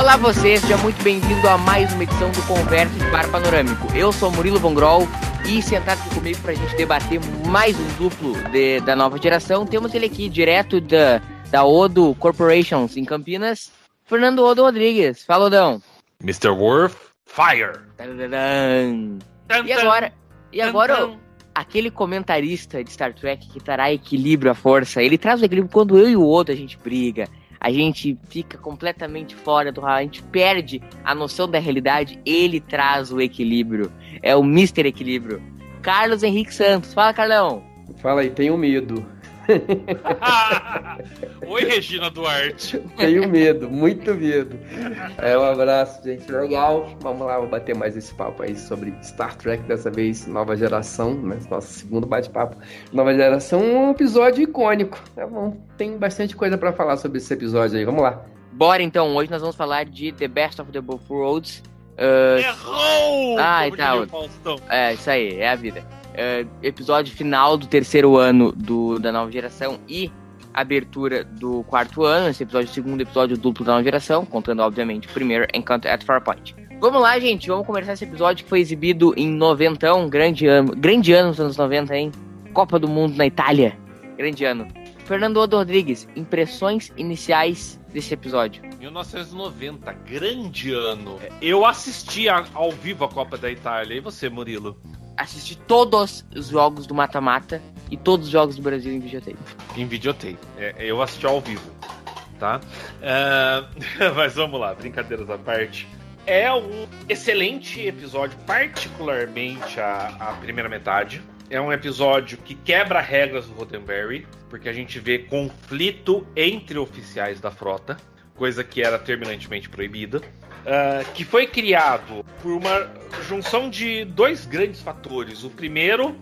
Olá vocês, seja muito bem-vindo a mais uma edição do Conversa de Bar Panorâmico. Eu sou Murilo Von Grol e sentado aqui comigo para a gente debater mais um duplo de, da nova geração, temos ele aqui direto da, da Odo Corporations em Campinas, Fernando Odo Rodrigues. Fala, Odão. Mr. Worth, fire! E agora, e agora aquele comentarista de Star Trek que trará equilíbrio à força, ele traz o equilíbrio quando eu e o outro a gente briga, a gente fica completamente fora do a gente perde a noção da realidade, ele traz o equilíbrio. É o Mr. Equilíbrio. Carlos Henrique Santos. Fala, Carlão. Fala aí, tenho medo. Oi, Regina Duarte. Tenho medo, muito medo. É, um abraço, gente. Legal. Vamos lá, vou bater mais esse papo aí sobre Star Trek, dessa vez, nova geração, né? Nosso segundo bate-papo. Nova geração, um episódio icônico. Tá bom, tem bastante coisa pra falar sobre esse episódio aí. Vamos lá. Bora então, hoje nós vamos falar de The Best of the Both Worlds. Ah, Errou! Ai, Como tá. É, isso aí, é a vida. É, episódio final do terceiro ano do, da nova geração e abertura do quarto ano. Esse episódio, segundo episódio duplo da nova geração, contando, obviamente, o primeiro Encounter at Farpoint. Vamos lá, gente, vamos começar esse episódio que foi exibido em noventão, grande ano, grande ano nos anos 90, hein? Copa do Mundo na Itália, grande ano. Fernando Odo Rodrigues, impressões iniciais desse episódio. 1990, grande ano. Eu assisti ao vivo a Copa da Itália. E você, Murilo? Assisti todos os jogos do mata-mata e todos os jogos do Brasil em videotape. Em videotape. É, eu assisti ao vivo, tá? Ah, mas vamos lá, brincadeiras à parte. É um excelente episódio, particularmente a, a primeira metade. É um episódio que quebra regras do Roddenberry, porque a gente vê conflito entre oficiais da frota, coisa que era terminantemente proibida. Ah, que foi criado por uma junção de dois grandes fatores. O primeiro,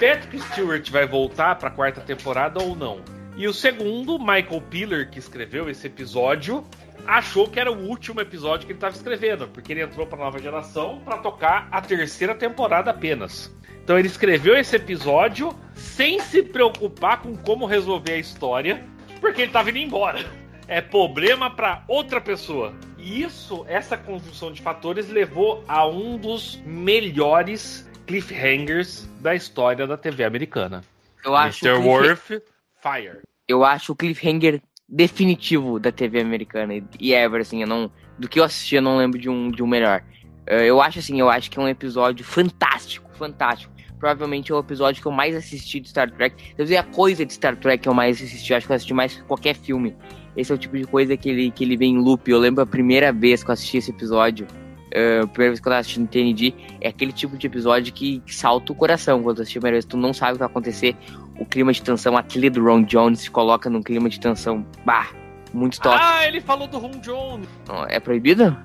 Patrick Stewart vai voltar para a quarta temporada ou não? E o segundo, Michael Piller, que escreveu esse episódio, achou que era o último episódio que ele estava escrevendo, porque ele entrou para nova geração para tocar a terceira temporada apenas. Então ele escreveu esse episódio sem se preocupar com como resolver a história, porque ele estava indo embora. É problema para outra pessoa. E isso, essa conjunção de fatores levou a um dos melhores cliffhangers da história da TV americana. Eu acho, Mr. cliff- Worth, Fire. eu acho o cliffhanger definitivo da TV americana e- ever, assim, eu não, do que eu assisti eu não lembro de um, de um melhor. Eh, eu acho assim, eu acho que é um episódio fantástico, fantástico. Provavelmente é o episódio que eu mais assisti de Star Trek. Quer dizer, a coisa de Star Trek que eu mais assisti, eu acho que eu assisti mais que qualquer filme. Esse é o tipo de coisa que ele, que ele vem em loop. Eu lembro a primeira vez que eu assisti esse episódio, eh, a primeira vez que eu tava assistindo TND, é aquele tipo de episódio que, que salta o coração quando tu assiste a primeira vez. Tu não sabe o que vai acontecer, o clima de tensão, a trilha do Ron Jones se coloca num clima de tensão, bah, muito top. Ah, ele falou do Ron Jones. É proibido?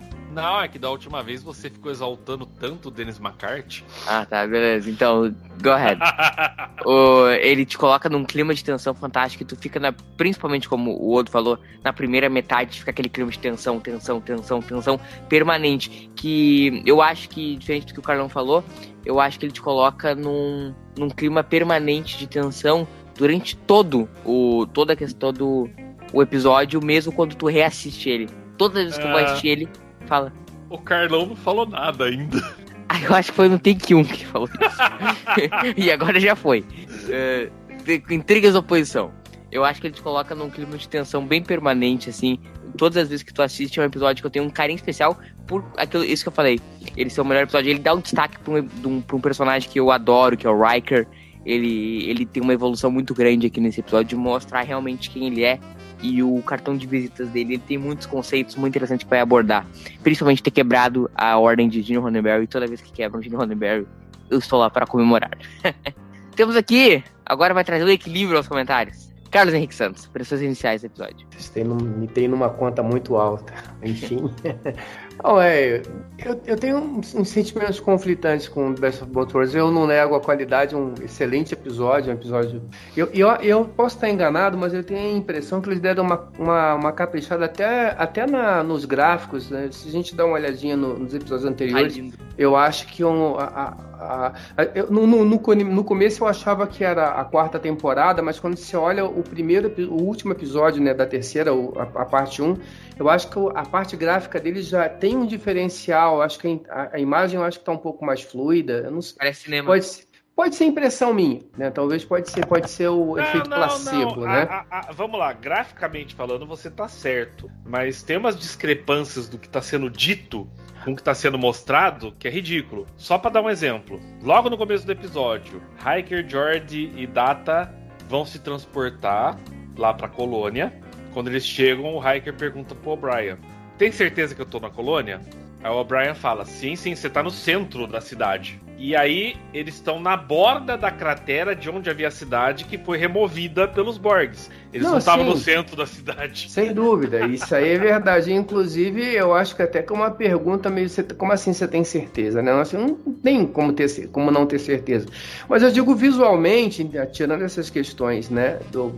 Não, é que da última vez você ficou exaltando tanto o Dennis McCarthy. Ah, tá, beleza. Então, go ahead. O- ele te coloca num clima de tensão fantástico e tu fica, na, principalmente como o outro falou, na primeira metade fica aquele clima de tensão, tensão, tensão, tensão permanente. Que eu acho que, diferente do que o Carlão falou, eu acho que ele te coloca num, num clima permanente de tensão durante todo o toda a questão do o episódio, mesmo quando tu reassiste ele. Todas as vezes que tu vai Ah. assistir ele, fala. o Carlão não falou nada ainda. Ah, eu acho que foi no Take 1 que falou isso. e agora já foi. É, de- intrigas da oposição. Eu acho que ele te coloca num clima de tensão bem permanente, assim. Todas as vezes que tu assiste é um episódio que eu tenho um carinho especial por aquilo, isso que eu falei. Ele ser o melhor episódio. Ele dá um destaque pra um, um- pra um personagem que eu adoro, que é o Riker. Ele, ele tem uma evolução muito grande aqui nesse episódio de mostrar realmente quem ele é. E o cartão de visitas dele, ele tem muitos conceitos muito interessantes vai abordar. Principalmente ter quebrado a ordem de Gene Roddenberry. E toda vez que quebram Gene Roddenberry, eu estou lá para comemorar. Temos aqui, agora vai trazer o equilíbrio aos comentários. Carlos Henrique Santos, pressões iniciais do episódio. Vocês me tem numa conta muito alta. Enfim. Não, é, eu, eu tenho uns, uns, sentimentos conflitantes com Best of Both Worlds. Eu não nego a qualidade, um excelente episódio, um episódio. Eu, eu, eu posso estar enganado, mas eu tenho a impressão que eles deram uma, uma, uma caprichada até, até na, nos gráficos. Né? Se a gente dá uma olhadinha no, nos episódios anteriores, Ai, eu acho que um, a, a, a, eu, no, no, no, começo eu achava que era a quarta temporada, mas quando você olha o primeiro, o último episódio né, da terceira, a, a parte 1, eu acho que a parte gráfica dele já tem um diferencial. Acho que a, a imagem eu acho que está um pouco mais fluida. Eu não sei. Parece cinema. Pode ser, pode ser impressão minha, né? Talvez pode ser, pode ser o não, efeito não, placebo, não. né? A, a, vamos lá, graficamente falando, você tá certo. Mas tem umas discrepâncias do que está sendo dito com o que está sendo mostrado, que é ridículo. Só para dar um exemplo. Logo no começo do episódio, Hiker, Jordi e Data vão se transportar lá para a colônia. Quando eles chegam, o Hiker pergunta pro O'Brien: Tem certeza que eu tô na colônia? Aí o O'Brien fala: Sim, sim, você tá no centro da cidade. E aí eles estão na borda da cratera de onde havia a cidade que foi removida pelos Borgs. Eles não estavam no centro da cidade. Sem dúvida, isso aí é verdade. Inclusive, eu acho que até que é uma pergunta meio. Como assim você tem certeza? Né? Assim, não tem como, ter, como não ter certeza. Mas eu digo visualmente, tirando essas questões né, do,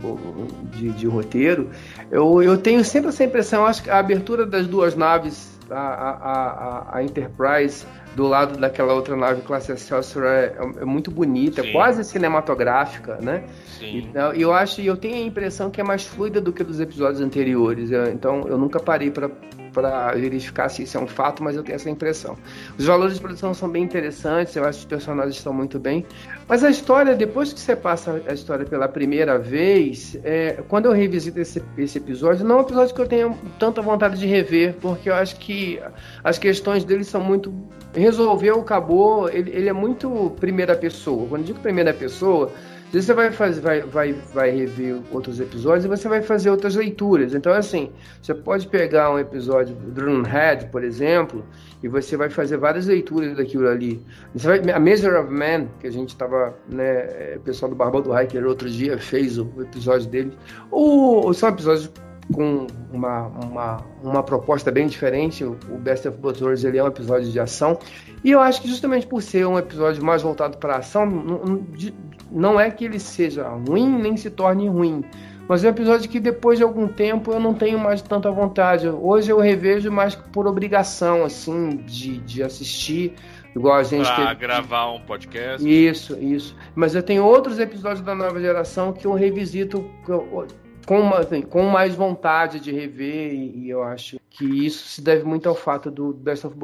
de, de roteiro, eu, eu tenho sempre essa impressão. Acho que a abertura das duas naves a, a, a, Enterprise do lado daquela outra nave classe Excelsior é, é muito bonita, Sim. quase cinematográfica, né? Sim. Então, eu acho, eu tenho a impressão que é mais fluida do que dos episódios anteriores. então, eu nunca parei para para verificar se isso é um fato, mas eu tenho essa impressão. Os valores de produção são bem interessantes, eu acho que os personagens estão muito bem. Mas a história, depois que você passa a história pela primeira vez, é, quando eu revisito esse, esse episódio, não é um episódio que eu tenho tanta vontade de rever, porque eu acho que as questões dele são muito. Resolveu, acabou, ele, ele é muito primeira pessoa. Quando eu digo primeira pessoa, você vai, fazer, vai, vai, vai rever outros episódios e você vai fazer outras leituras. Então, assim, você pode pegar um episódio do Drumhead, por exemplo, e você vai fazer várias leituras daquilo ali. Você vai, a Measure of Man, que a gente estava, né, é, o pessoal do Barba do Hiker outro dia fez o episódio dele. Ou são episódios com uma, uma, uma proposta bem diferente. O Best of Both Worlds ele é um episódio de ação. E eu acho que justamente por ser um episódio mais voltado para ação, não, é que ele seja ruim nem se torne ruim. Mas é um episódio que depois de algum tempo eu não tenho mais tanta vontade. Hoje eu revejo mais por obrigação, assim, de, de assistir. Igual a gente. Pra teve... gravar um podcast. Isso, isso. Mas eu tenho outros episódios da nova geração que eu revisito com, uma, assim, com mais vontade de rever, e, e, eu acho que isso se deve muito ao fato do Best of,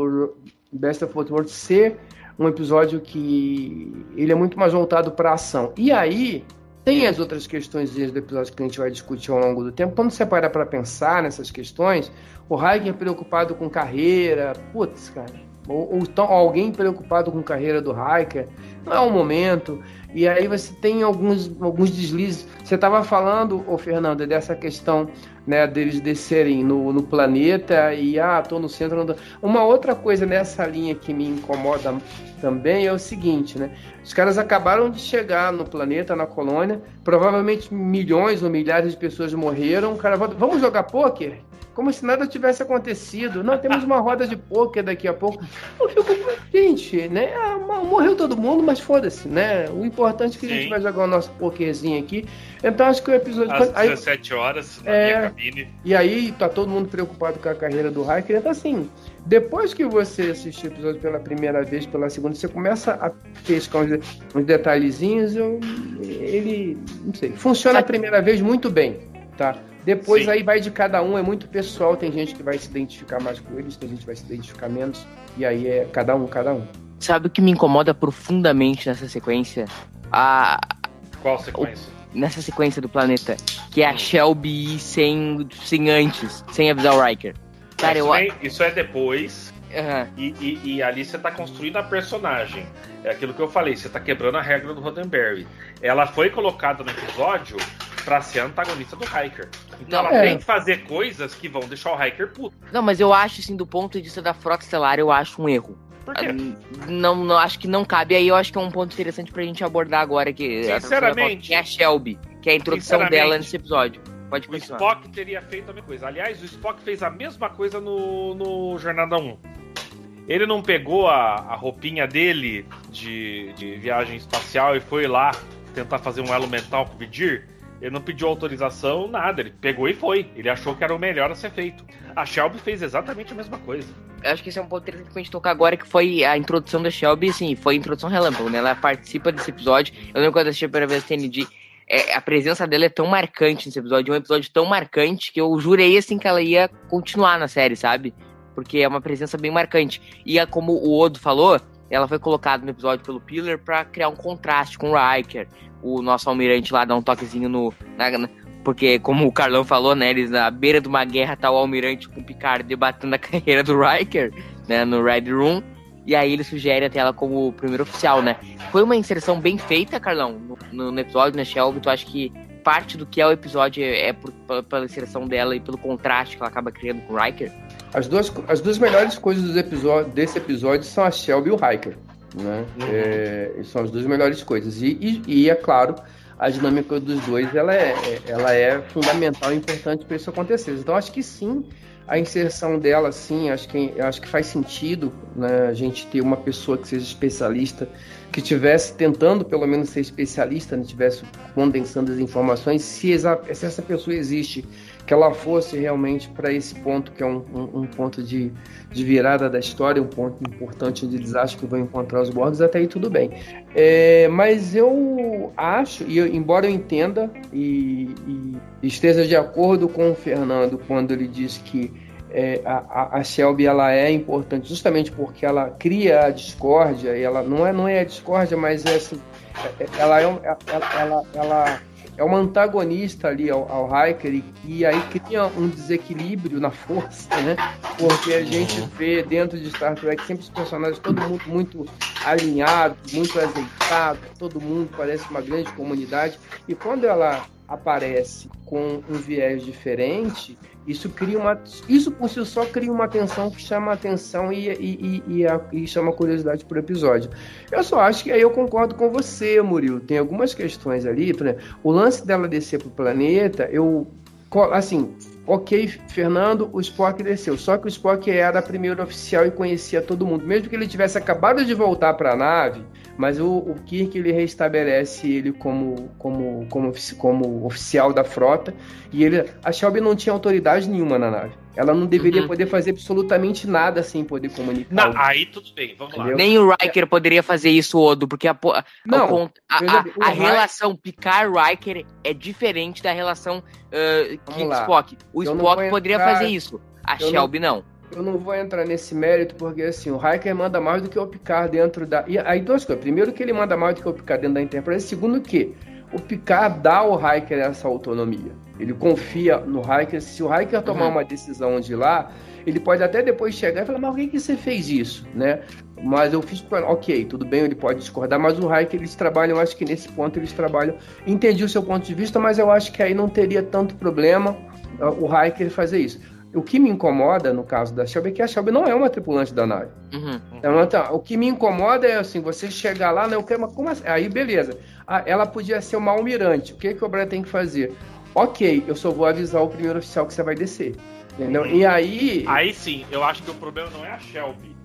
Best of Both Worlds ser um episódio que ele é muito mais voltado para ação. E aí tem as outras questões do episódio que a gente vai discutir ao longo do tempo. Quando você para para pensar nessas questões, o Hiker preocupado com carreira, putz, cara, ou, ou alguém preocupado com a carreira do Hiker, não é o momento. E aí você tem alguns, alguns deslizes. Você estava falando, ô Fernando, dessa questão né, deles descerem no, no planeta e ah, tô no centro. Uma outra coisa nessa linha que me incomoda também é o seguinte, né? Os caras acabaram de chegar no planeta, na colônia, provavelmente milhões ou milhares de pessoas morreram. O cara, vamos jogar pôquer? Como se nada tivesse acontecido. Não, temos uma roda de pôquer daqui a pouco. Eu fico, gente, né? Ah, morreu todo mundo, mas foda-se, né? O importante é que Sim. a gente vai jogar o nosso pokerzinho aqui. Então acho que o episódio. Às aí, 17 horas na é, minha cabine. E aí tá todo mundo preocupado com a carreira do Hiker. Então, assim, depois que você assistir o episódio pela primeira vez, pela segunda, você começa a pescar uns, uns detalhezinhos. Eu, ele, não sei, funciona a primeira vez muito bem, tá? Depois Sim. aí vai de cada um, é muito pessoal. Tem gente que vai se identificar mais com eles, tem gente que vai se identificar menos. E aí é cada um, cada um. Sabe o que me incomoda profundamente nessa sequência? A. Qual sequência? O... Nessa sequência do planeta. Que é a hum. Shelby ir sem, sem antes, sem avisar o Riker. Cara, isso, eu... é, isso é depois. Uhum. E, e, e, ali você tá construindo a personagem. É aquilo que eu falei, você tá quebrando a regra do Roddenberry. Ela foi colocada no episódio pra ser antagonista do Hiker. Então não, ela é. tem que fazer coisas que vão deixar o Hiker puto. Não, mas eu acho, assim, do ponto de vista da Frota Estelar, eu acho um erro. Por quê? Não, não, acho que não cabe. Aí eu acho que é um ponto interessante pra gente abordar agora. Que Sinceramente. Que é a Shelby. Que que é a introdução dela nesse episódio. Pode o Spock teria feito a mesma coisa. Aliás, o Spock fez a mesma coisa no, no Jornada 1. Ele não pegou a, a roupinha dele de, de viagem espacial e foi lá tentar fazer um elo mental com o Vidir? Ele não pediu autorização, nada. Ele pegou e foi. Ele achou que era o melhor a ser feito. A Shelby fez exatamente a mesma coisa. Eu acho que esse é um ponto interessante pra gente tocar agora, que foi a introdução da Shelby, assim, foi a introdução relâmpago, né? Ela participa desse episódio. Eu lembro quando eu assisti a primeira vez TND, é, a presença dela é tão marcante nesse episódio, é um episódio tão marcante que eu jurei, assim, que ela ia continuar na série, sabe? Porque é uma presença bem marcante. E é como o Odo falou, ela foi colocada no episódio pelo Pillar para criar um contraste com o Riker. O nosso almirante lá dá um toquezinho no. Na, porque, como o Carlão falou, né? Eles na beira de uma guerra tá o almirante com o Picard debatendo a carreira do Riker, né? No Red Room. E aí ele sugere até ela como primeiro oficial, né? Foi uma inserção bem feita, Carlão, no, no episódio, né, Shelby? Tu acha que parte do que é o episódio é, é por, pela inserção dela e pelo contraste que ela acaba criando com o Riker? As duas, as duas melhores coisas episódio, desse episódio são a Shelby e o Hiker. Né? Uhum. É, são as duas melhores coisas. E, e, e, é claro, a dinâmica dos dois ela é, ela é fundamental e importante para isso acontecer. Então, acho que sim, a inserção dela, sim, acho que, acho que faz sentido né, a gente ter uma pessoa que seja especialista, que tivesse tentando pelo menos ser especialista, né, tivesse condensando as informações, se, se essa pessoa existe que ela fosse realmente para esse ponto que é um, um, um, ponto de, de virada da história, um ponto importante de desastre que vão encontrar os bordos, até aí tudo bem. É, mas eu acho, e eu, embora eu entenda e, e, esteja de acordo com o Fernando quando ele diz que é, a, a, Shelby ela é importante justamente porque ela cria a discórdia, e ela não é, não é a discórdia, mas é, é, ela, é, ela, ela, ela é uma antagonista ali ao, ao Hiker e, e, aí cria um desequilíbrio na força, né? Porque a gente vê dentro de Star Trek sempre os personagens todo mundo muito alinhado, muito azeitado, todo mundo parece uma grande comunidade e quando ela aparece com um viés diferente, isso cria uma. Isso por si só cria uma tensão que chama atenção e, e, e, e, chama curiosidade por episódio. Eu só acho que aí eu concordo com você, Murilo. Tem algumas questões ali. o lance dela descer pro planeta, eu. Assim, ok, Fernando, o Spock desceu. Só que o Spock era primeiro oficial e conhecia todo mundo. Mesmo que ele tivesse acabado de voltar para a nave, mas o, o Kirk ele restabelece ele como, como, como, como oficial da frota e ele a Shelby não tinha autoridade nenhuma na nave. Ela não deveria uhum. poder fazer absolutamente nada sem poder comunicar. Não, aí tudo bem, vamos Entendeu? lá. Nem o Riker poderia fazer isso, Odo, porque a, a, não, a, a, a relação Picard-Riker é diferente da relação uh, Kirk-Spock. O eu Spock poderia entrar, fazer isso, a Shelby não. não. Eu não vou entrar nesse mérito, porque assim, o Riker manda mais do que o Picard dentro da. E aí duas coisas. Primeiro que ele manda mais do que o Picard dentro da Enterprise. Segundo que o Picard dá ao Riker essa autonomia. Ele confia no Riker. Se o Riker tomar uhum. uma decisão de ir lá, ele pode até depois chegar e falar, mas por que, que você fez isso? Né? Mas eu fiz para. Ok, tudo bem, ele pode discordar, mas o Riker eles trabalham, acho que nesse ponto eles trabalham. Entendi o seu ponto de vista, mas eu acho que aí não teria tanto problema o Riker fazer isso. O que me incomoda no caso da Shelby é que a Shelby não é uma tripulante da nave. Uhum. Então, o que me incomoda é assim, você chegar lá, né? Eu quero, como assim? Aí, beleza. Ah, ela podia ser uma almirante. O que, que o Brian tem que fazer? Ok, eu só vou avisar o primeiro oficial que você vai descer. Entendeu? E aí. Aí sim, eu acho que o problema não é a Shelby.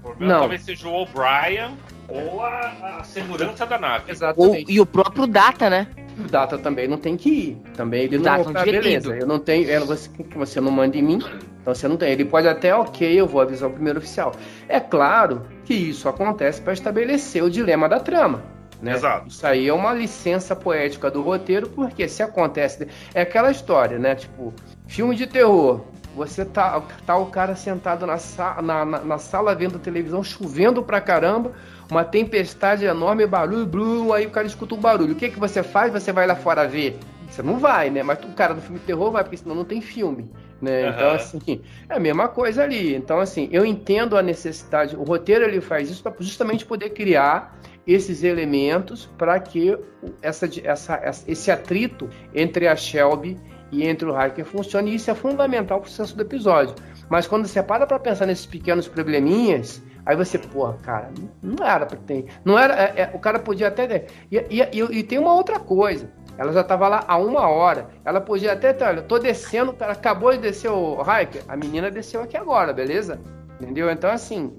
O problema não. talvez seja o O'Brien ou a, a, segurança da nave. Exatamente. Ou, e o próprio Data, né? O Data também não tem que ir. Também ele não tá, beleza. Eu não tenho. Ela, você, você não manda em mim, então você não tem. Ele pode até, ok, eu vou avisar o primeiro oficial. É claro que isso acontece para estabelecer o dilema da trama. Né? Exato. Isso aí é uma licença poética do roteiro, porque se acontece. É aquela história, né? Tipo, filme de terror. Você tá, tá o cara sentado na, na, na, na sala vendo televisão, chovendo pra caramba, uma tempestade enorme, barulho, blum, aí o cara escuta um barulho. O que, que você faz? Você vai lá fora ver? Você não vai, né? Mas o cara do filme de terror vai, porque senão não tem filme. Né? Uhum. Então, assim, é a mesma coisa ali. Então, assim, eu entendo a necessidade. O roteiro ele faz isso para justamente poder criar esses elementos para que essa, essa, esse atrito entre a Shelby e entre o Hiker funciona, e isso é fundamental para o sucesso do episódio. Mas quando você para para pensar nesses pequenos probleminhas, aí você, porra, cara, não era para ter. Não era. É, é, o cara podia até. E, e, e, e tem uma outra coisa. Ela já estava lá há uma hora. Ela podia até, olha, tô descendo, cara, acabou de descer o hiker. A menina desceu aqui agora, beleza? Entendeu? Então, assim.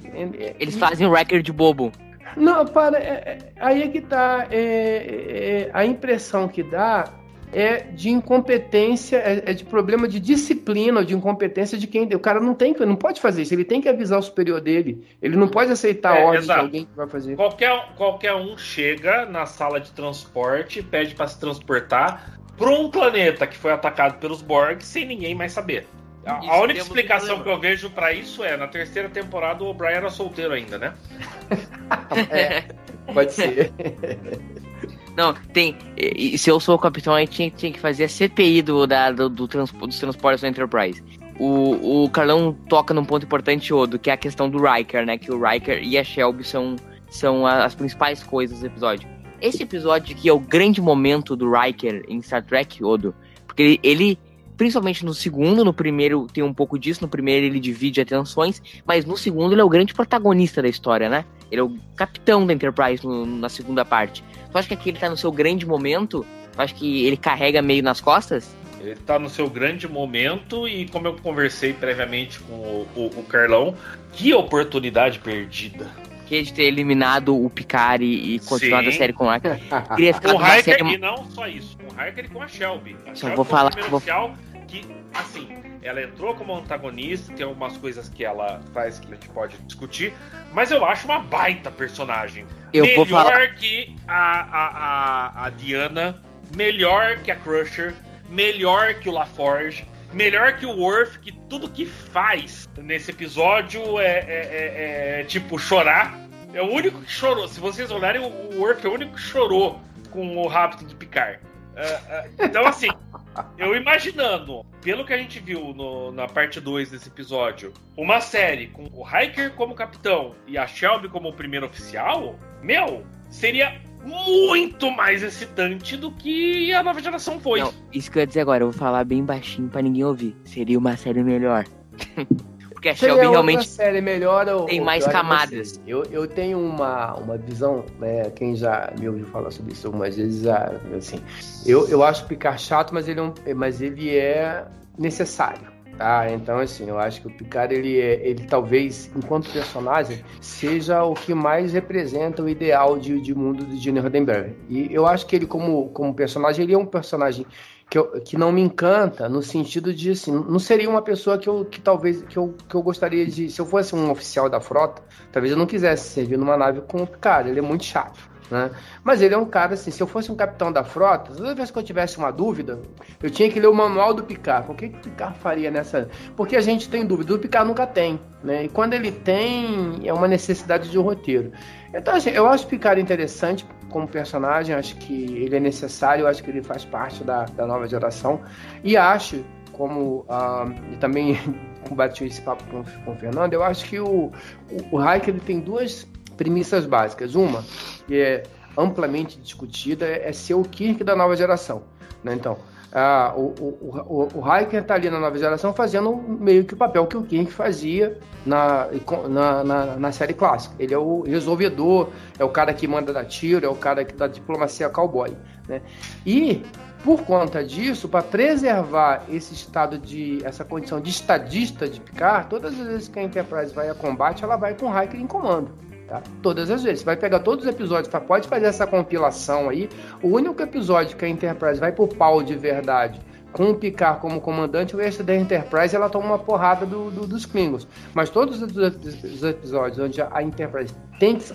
Eles fazem um record de bobo. Não, para. É, é, aí é que tá. É, é, a impressão que dá é de incompetência, é, é, de problema de disciplina, de incompetência de quem. O cara não tem, não pode fazer isso, ele tem que avisar o superior dele. Ele não pode aceitar é, a ordem exato. de alguém que vai fazer. Qualquer, qualquer um chega na sala de transporte, pede para se transportar para um planeta que foi atacado pelos Borg sem ninguém mais saber. A, a única explicação que eu vejo para isso é, na terceira temporada o O'Brien era solteiro ainda, né? é, pode ser. Não, tem. E, se eu sou o capitão, aí tinha, tinha que fazer a CPI do, da, do, do transpo, dos transportes da Enterprise. O, o Carlão toca num ponto importante, Odo, que é a questão do Riker, né? Que o Riker e a Shelby são, são as principais coisas do episódio. Esse episódio aqui é o grande momento do Riker em Star Trek, Odo. Porque ele principalmente no segundo, no primeiro tem um pouco disso, no primeiro ele divide atenções, mas no segundo ele é o grande protagonista da história, né? Ele é o capitão da Enterprise no, na segunda parte. Tu acha que aqui ele tá no seu grande momento? Tu acha que ele carrega meio nas costas? Ele tá no seu grande momento e como eu conversei previamente com o, o, o Carlão, que oportunidade perdida que de ter eliminado o Picard e, continuado Sim. a série com o Riker. Queria ficar com o Riker série... e não só isso, com o Riker e com a Shelby. A Só Shelby vou falar, vou... que, assim, ela entrou como antagonista, tem algumas coisas que ela faz que a gente pode discutir, mas eu acho uma baita personagem. Eu melhor vou falar... que a, a, a, a Diana, melhor que a Crusher, melhor que o LaForge, melhor que o Worf, que tudo que faz nesse episódio é, é, é, é, tipo chorar. É o único que chorou. Se vocês olharem, o Worf é o único que chorou com o rapto de Picard. Uh, uh, então, assim, eu imaginando, pelo que a gente viu no, na parte 2 desse episódio, uma série com o Hiker como capitão e a Shelby como primeiro oficial, meu, seria muito mais excitante do que a nova geração foi. Não, isso que eu ia dizer agora, eu vou falar bem baixinho para ninguém ouvir. Seria uma série melhor. Porque a Shelby realmente série melhor, ou, tem mais camadas. Eu, eu tenho uma, uma visão, né? Quem já me ouviu falar sobre isso algumas vezes, assim, eu, eu acho o Picard chato, mas ele, é um, mas ele é necessário. Tá, então assim, eu acho que o Picard ele, é, ele talvez, enquanto personagem, seja o que mais representa o ideal de, de mundo de Gene Roddenberry. E eu acho que ele como, como personagem, ele é um personagem que, eu, que não me encanta no sentido de assim, não seria uma pessoa que eu que talvez que eu, que eu gostaria de, se eu fosse um oficial da frota, talvez eu não quisesse servir numa nave com o Picard, ele é muito chato. Né? Mas ele é um cara assim, se eu fosse um capitão da frota, toda vez que eu tivesse uma dúvida, eu tinha que ler o manual do Picard. O que, que o Picard faria nessa. Porque a gente tem dúvida, o Picard nunca tem. Né? E quando ele tem, é uma necessidade de roteiro. Então, assim, eu acho o Picard interessante como personagem, acho que ele é necessário, acho que ele faz parte da, da nova geração. E acho, como também combati esse papo com, com o Fernando, eu acho que o, o, o Hayek ele tem duas premissas básicas. Uma, que é amplamente discutida, é ser o Kirk da nova geração. Né? Então, ah, o, o, está ali na nova geração fazendo meio que o papel que o Kirk fazia na, na, na, na, série clássica. Ele é o resolvedor, é o cara que manda dar tiro, é o cara que dá diplomacia cowboy. Né? E, por conta disso, para preservar esse estado de, essa condição de estadista de Picard, todas as vezes que a Enterprise vai a combate, ela vai com o Hiker em comando. Tá? Todas as vezes. Você vai pegar todos os episódios, tá? pode fazer essa compilação aí. O único episódio que a Enterprise vai pro pau de verdade com o Picard como comandante, o esse da Enterprise ela toma uma porrada do, do, dos Klingons. Mas todos os episódios onde a Enterprise tem que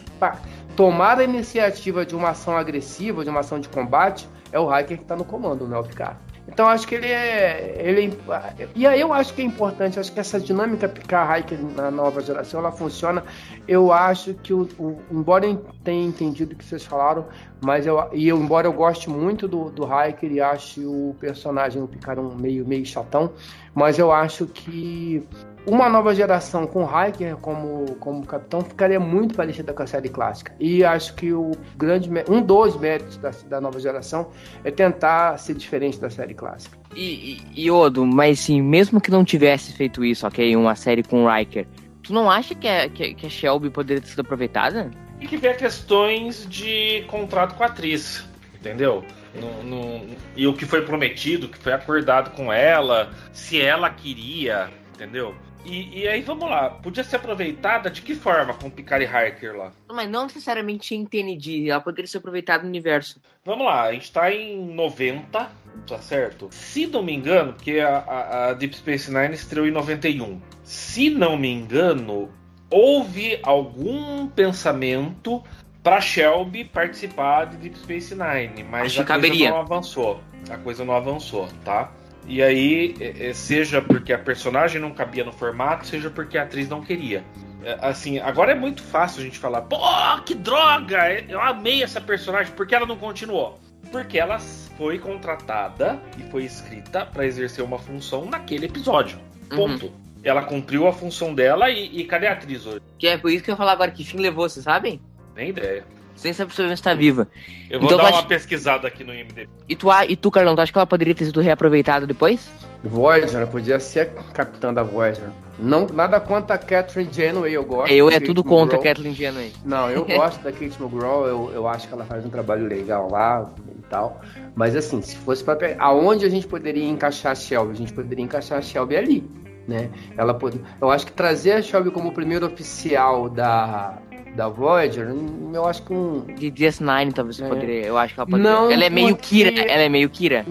tomar a iniciativa de uma ação agressiva, de uma ação de combate, é o Riker que está no comando, não é o Picard. Então acho que ele é, ele é, e aí eu acho que é importante, acho que essa dinâmica Picard Hiker na nova geração ela funciona. Eu acho que o, o, embora eu tenha entendido o que vocês falaram, mas eu e eu embora eu goste muito do do Hiker e acho o personagem o um meio meio chatão, mas eu acho que uma nova geração com Hiker como, como capitão ficaria muito parecida com a série clássica. E acho que o grande, um dos méritos da, da nova geração é tentar ser diferente da série clássica. E, e, e Odo, mas sim, mesmo que não tivesse feito isso, ok, uma série com Riker, tu não acha que a, que, que a Shelby poderia ter sido aproveitada? E que ver questões de contrato com a atriz, entendeu? No, no, e o que foi prometido, o que foi acordado com ela, se ela queria, entendeu? E, e, aí vamos lá, podia ser aproveitada de que forma com Picard e Harker lá? Mas não necessariamente em TND, ela poderia ser aproveitada no universo. Vamos lá, a gente tá em 90, tá certo? Se não me engano, porque a, a, a Deep Space Nine estreou em 91. Se não me engano, houve algum pensamento para Shelby participar de Deep Space Nine, mas Acho a coisa caberia. não avançou. A coisa não avançou, tá? E aí, é, é, seja porque a personagem não cabia no formato, seja porque a atriz não queria. É, Assim, agora é muito fácil a gente falar, pô, que droga! Eu amei essa personagem, por que ela não continuou? Porque ela foi contratada e foi escrita para exercer uma função naquele episódio. Ponto. Ela cumpriu a função dela e, e cadê a atriz hoje? Que é por isso que eu ia falar agora que fim levou, vocês sabem? Nem ideia. Sem saber se ela está viva. Eu vou Então, dar uma pesquisada aqui no IMDb. E tu, a- e tu, Carlão, tu acha que ela poderia ter sido reaproveitada depois? Voyager, podia ser a capitã da Voyager. Não, nada contra a Catherine Janeway, eu gosto. eu é Kate tudo contra a. Kathleen Janeway. Não, eu gosto da Kate McGraw, eu, eu acho que ela faz um trabalho legal lá e tal. Mas assim, se fosse pra pegar. Aonde a gente poderia encaixar a Shelby? A gente poderia encaixar a Shelby ali, né? Ela pode. Eu acho que trazer a Shelby como primeiro oficial da, da Voyager, hum, eu acho que um. De DS9, talvez você É. poderia. Eu acho que ela poderia. Não, ela é meio porque- Kira. Ela é meio Kira.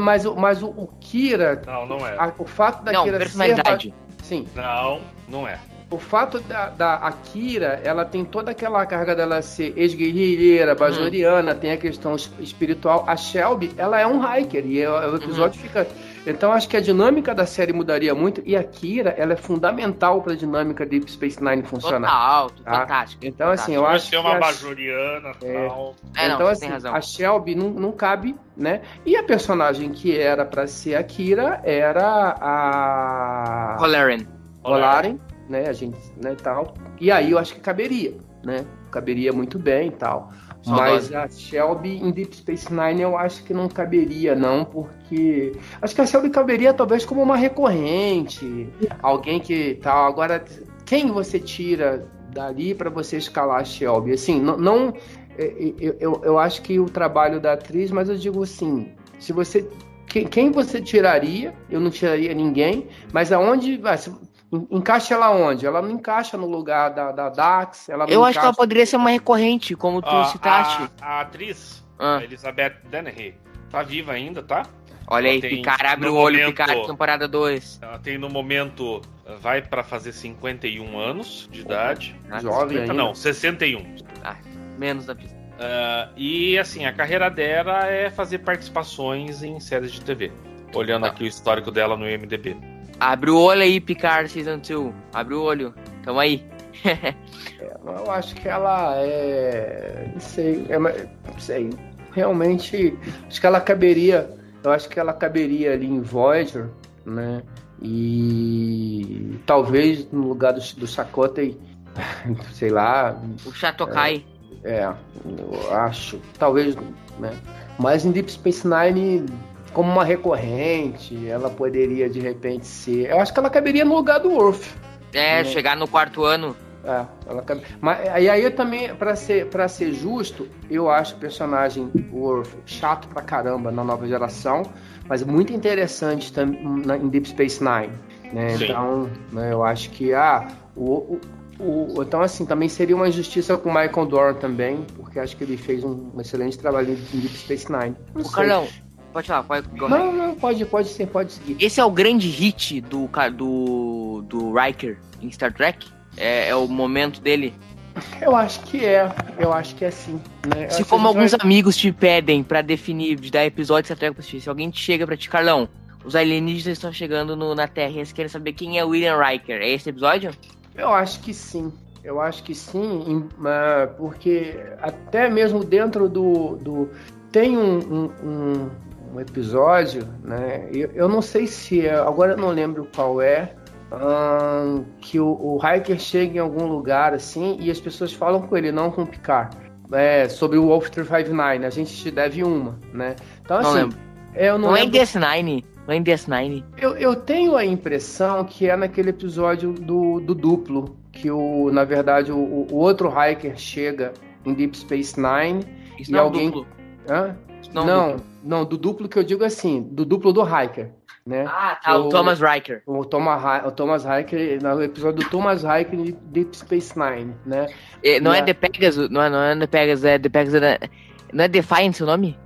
Mas, o- mas o, o Kira. Não, não é. a- o fato da Não, Kira personalidade. ser. Sim. Não, não é. O fato da, da Akira, ela tem toda aquela carga dela ser ex-guerrilheira, bajoriana, tem a questão es- espiritual. A Shelby, ela é um hiker e é- o episódio fica. Então acho que a dinâmica da série mudaria muito e a Kira, ela é fundamental para a dinâmica de Deep Space Nine funcionar. Total, Tá? fantástico. Então assim, eu Vai acho ser que uma a- bajoriana É. tal. É, não, então, você assim, tem razão. a Shelby não, não cabe, né? E a personagem que era pra ser a Kira era a Colaren. Rolaren, né? A gente, né, tal. E aí eu acho que caberia, né? Caberia muito bem e tal. Mas Saudosa. a Shelby em Deep Space Nine eu acho que não caberia, não, porque. Acho que a Shelby caberia talvez como uma recorrente, alguém que tal. Agora, quem você tira dali para você escalar a Shelby? Assim, não. não é, eu, eu, eu acho que o trabalho da atriz, mas eu digo assim: se você. Quem, quem você tiraria? Eu não tiraria ninguém, mas aonde. ah, Encaixa ela onde? Ela não encaixa no lugar da, da Dax. Ela não Eu acho que ela poderia ser uma recorrente, como tu Ó, citaste. a, a atriz, Ah. a Elizabeth Dennehy, tá viva ainda, tá? Olha aí, tem- Picard abre o olho, momento- Picard temporada 2. Ela tem no momento, vai pra fazer 51 anos de idade. Jovem 50 ainda. não, 61. Menos da pista. Ah, e assim, a carreira dela é fazer participações em séries de TV. Olhando Ah. aqui o histórico dela no IMDB. Abre o olho aí, Picard Season 2. Abre o olho. Tamo aí. Eu acho que ela é. Não sei. É, não sei. Realmente. Acho que ela caberia. Eu acho que ela caberia ali em Voyager, né? E. Talvez no lugar do, do Chakotay. Sei lá. O Chatokai. É. Eu acho. Talvez. Né? Mas em Deep Space Nine. Como uma recorrente, ela poderia de repente ser. Eu acho que ela caberia no lugar do Worf. É, É. chegar no quarto ano. É, ela cabe- Mas e aí eu também, pra ser, pra ser justo, eu acho o personagem Worf chato pra caramba na nova geração, mas muito interessante em Deep Space Nine. Né? Então, né, eu acho que ah, o, o, o- então assim, também seria uma injustiça com o Michael Dorn também, porque acho que ele fez um, um excelente trabalho em Deep Space Nine. Não O sei. Carlão, pode falar, pode. Não, não, pode, pode sim, pode seguir. Esse é o grande hit do, do, do Riker em Star Trek? É, é o momento dele? Eu acho que é, eu acho que é sim. Né? Se como alguns vai- amigos te pedem pra definir, de dar episódio de Star Trek pra assistir, se alguém te chega pra ti, Carlão, os alienígenas estão chegando no- na Terra e eles querem saber quem é William Riker. É esse episódio? Eu acho que sim. Eu acho que sim, ah, porque até mesmo dentro do. do tem um, um, um- um episódio, né? Eu, eu não sei se é. Agora eu não lembro qual é, que o, o Hiker chega em algum lugar assim e as pessoas falam com ele, não com o Picard. É, sobre o Wolf 359, a gente te deve uma, né? Então, Não assim, lembro. eu não, Não, é em lembro- DS9. Não é em DS9. eu, eu tenho a impressão que é naquele episódio do, do duplo, que o, na verdade o, o outro Hiker chega em Deep Space Nine. Isso E é alguém- duplo. Hã? Não, Não, é um não, duplo. do duplo que eu digo assim, do duplo do Hiker, né? Ah, tá. O o- Thomas Riker. O Thomas, Hi- o Thomas Hiker, no episódio do Thomas Hiker em Deep Space Nine, né? É, Não é Yeah. The Pegasus. Não é, não é The Pegasus, é The Pegasus. é- Não é Defiant seu nome?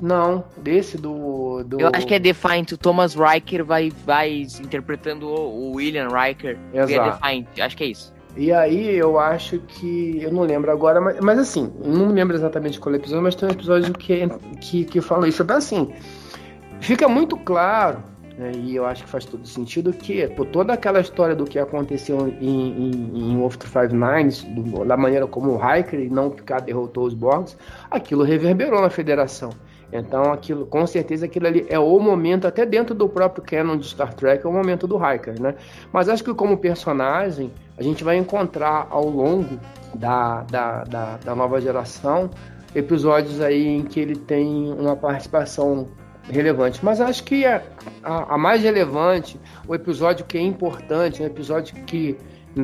Não, desse do. do... Eu acho que é Defiant. O Thomas Riker vai, vai interpretando o o William Riker. E é Exato. Defiant. Acho que é isso. E aí eu acho que. Eu não lembro agora, mas, mas assim, não lembro exatamente qual episódio, mas tem um episódio que, que, que fala isso. Então, assim, fica muito claro, né, e eu acho que faz todo sentido, que por toda aquela história do que aconteceu em, em, em Wolf 359, do- da maneira como o Hiker não Picard derrotou os Borgs, aquilo reverberou na federação. Então, aquilo, com certeza, aquilo ali é o momento, até dentro do próprio canon de Star Trek, é o momento do Hiker, né? Mas acho que como personagem, a gente vai encontrar ao longo da, da, da, da nova geração episódios aí em que ele tem uma participação relevante. Mas acho que a, a, a mais relevante, o episódio que é importante, o episódio que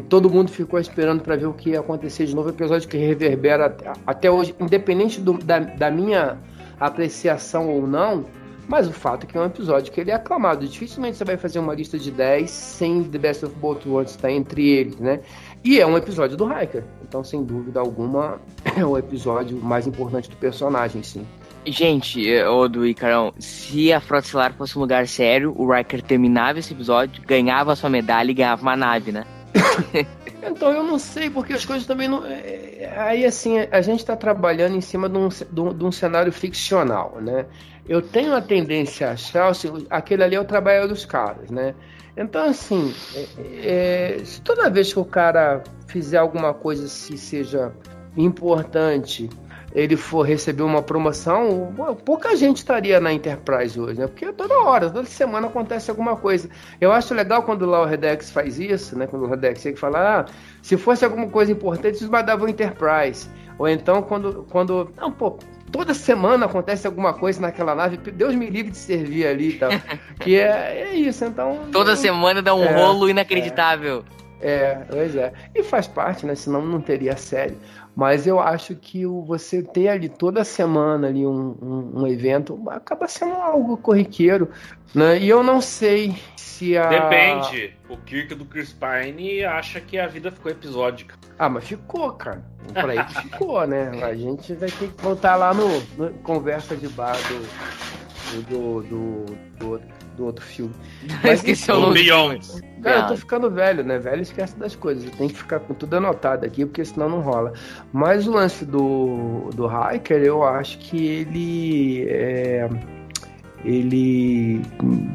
todo mundo ficou esperando para ver o que ia acontecer de novo, episódio que reverbera até, até hoje, independente do, da, da minha apreciação ou não, mas o fato é que é um episódio que ele é aclamado. Dificilmente você vai fazer uma lista de 10 sem The Best of Both Worlds estar entre eles, né? E é um episódio do Hiker. Então, sem dúvida alguma, é o episódio mais importante do personagem, sim. Gente, eh, ô do Icarão, se a Frota Estelar fosse um lugar sério, o Riker terminava esse episódio, ganhava sua medalha e ganhava uma nave, né? Então eu não sei, porque as coisas também não. é, Aí assim, a gente está trabalhando em cima de um, de um- cenário ficcional, né? Eu tenho a tendência a achar, assim, aquele ali é o trabalho dos caras, né? Então, assim, é, é, se toda vez que o cara fizer alguma coisa que seja importante, ele for receber uma promoção, pouca gente estaria na Enterprise hoje, né? Porque toda hora, toda semana acontece alguma coisa. Eu acho legal quando lá o Redex faz isso, né? Quando o Redex chega e fala, ah, se fosse alguma coisa importante, eles mandavam Enterprise. Ou então quando, quando. Não, pô, toda semana acontece alguma coisa naquela nave, Deus me livre de servir ali e tal. que é, é isso, então. Toda eu- semana dá um É, rolo inacreditável. é, pois é. E faz parte, né? Senão não teria série. Mas eu acho que você ter ali toda semana ali um, um, um evento acaba sendo algo corriqueiro, né? E eu não sei se a... Depende. O Kirk do Chris Pine acha que a vida ficou episódica. Ah, mas ficou, cara. Pra ele ficou, né? A gente vai ter que voltar lá no, no conversa de bar do, do, do, do, outro, do outro filme. Mas Esqueci o nome. Beyond. Cara, eu tô ficando velho, né? Velho esquece das coisas. Tem que ficar com tudo anotado aqui, porque senão não rola. Mas o lance do, do Hiker, eu acho que ele. É, ele.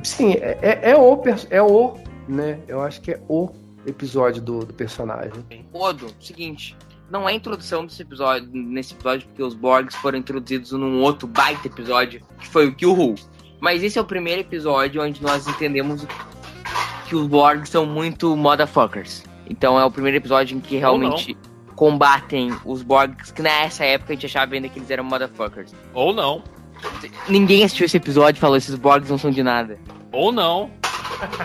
Sim, é, é, é o. É o. Né? Eu acho que é o episódio do, do personagem. Odo, seguinte. Não é introdução desse episódio, nesse episódio, porque os Borgs foram introduzidos num outro baita episódio, que foi o Kill Who. Mas esse é o primeiro episódio onde nós entendemos que os Borgs são muito motherfuckers. Então é o primeiro episódio em que realmente combatem os Borgs, que nessa época a gente achava ainda que eles eram motherfuckers. Ou não. Ninguém assistiu esse episódio e falou: esses Borgs não são de nada. Ou não.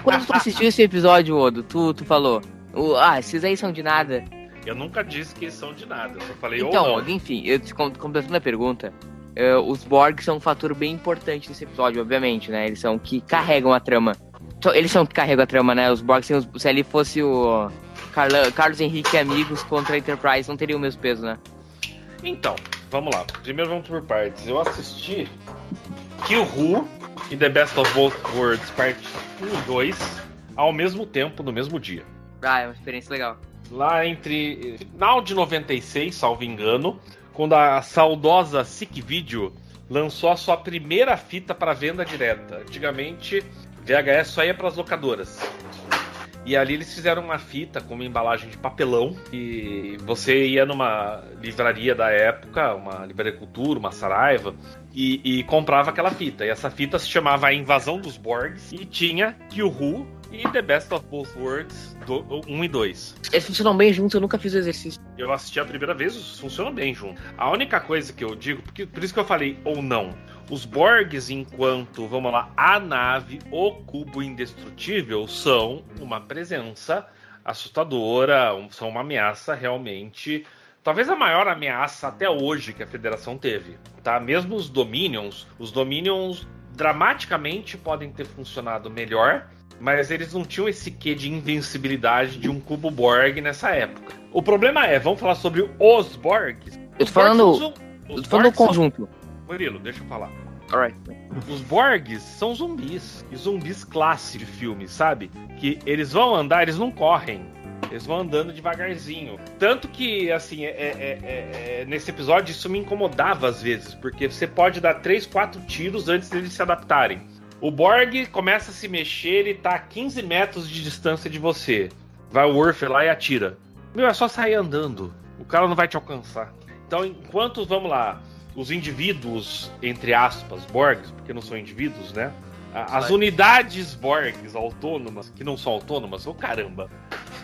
Quando tu assistiu esse episódio, Odo, tu, tu falou: "O- ah, esses aí são de nada. Eu nunca disse que eles são de nada. Eu só falei Então, ou não. enfim, eu com- completando a pergunta, eh, os Borg são um fator bem importante nesse episódio, obviamente, né? Eles são que carregam a trama. Eles são que carregam a trama, né? Os Borg, se, se ali fosse o Carla- Carlos Henrique e amigos contra a Enterprise, não teria o mesmo peso, né? Então, vamos lá. Primeiro vamos por partes. Eu assisti Kill Who e The Best of Both Worlds, parte 1 e 2, ao mesmo tempo, no mesmo dia. Ah, é uma experiência legal. Lá entre final de 96, salvo engano, quando a saudosa Sick Video lançou a sua primeira fita para venda direta. Antigamente, VHS só ia para as locadoras. E ali eles fizeram uma fita com uma embalagem de papelão e você ia numa livraria da época, uma livraria cultura, uma Saraiva, e, e comprava aquela fita. E essa fita se chamava A Invasão dos Borgs e tinha Kill Who e The Best of Both Worlds 1 e 2. Eles funcionam bem juntos, eu nunca fiz o exercício. Eu assisti a primeira vez, funcionam bem juntos. A única coisa que eu digo, porque, por isso que eu falei ou não, os Borgs, enquanto, vamos lá, a nave, o cubo indestrutível, são uma presença assustadora, são uma ameaça realmente. Talvez a maior ameaça até hoje que a Federação teve, tá? Mesmo os Dominions, os Dominions dramaticamente podem ter funcionado melhor, mas eles não tinham esse quê de invencibilidade de um cubo Borg nessa época. O problema é, vamos falar sobre os Borgs. Eu tô falando, eu tô falando do conjunto. Murilo, deixa eu falar. Alright. Os Borgs são zumbis. E zumbis classe de filme, sabe? Que eles vão andar, eles não correm. Eles vão andando devagarzinho. Tanto que, assim, é, é, é, é nesse episódio isso me incomodava às vezes. Porque você pode dar 3, 4 tiros antes deles se adaptarem. O Borg começa a se mexer, ele tá a 15 metros de distância de você. Vai o Worf lá e atira. Meu, é só sair andando. O cara não vai te alcançar. Então, enquanto, vamos lá, os indivíduos, entre aspas, Borgs, porque não são indivíduos, né? As unidades Borgs autônomas, que não são autônomas, ô oh, caramba.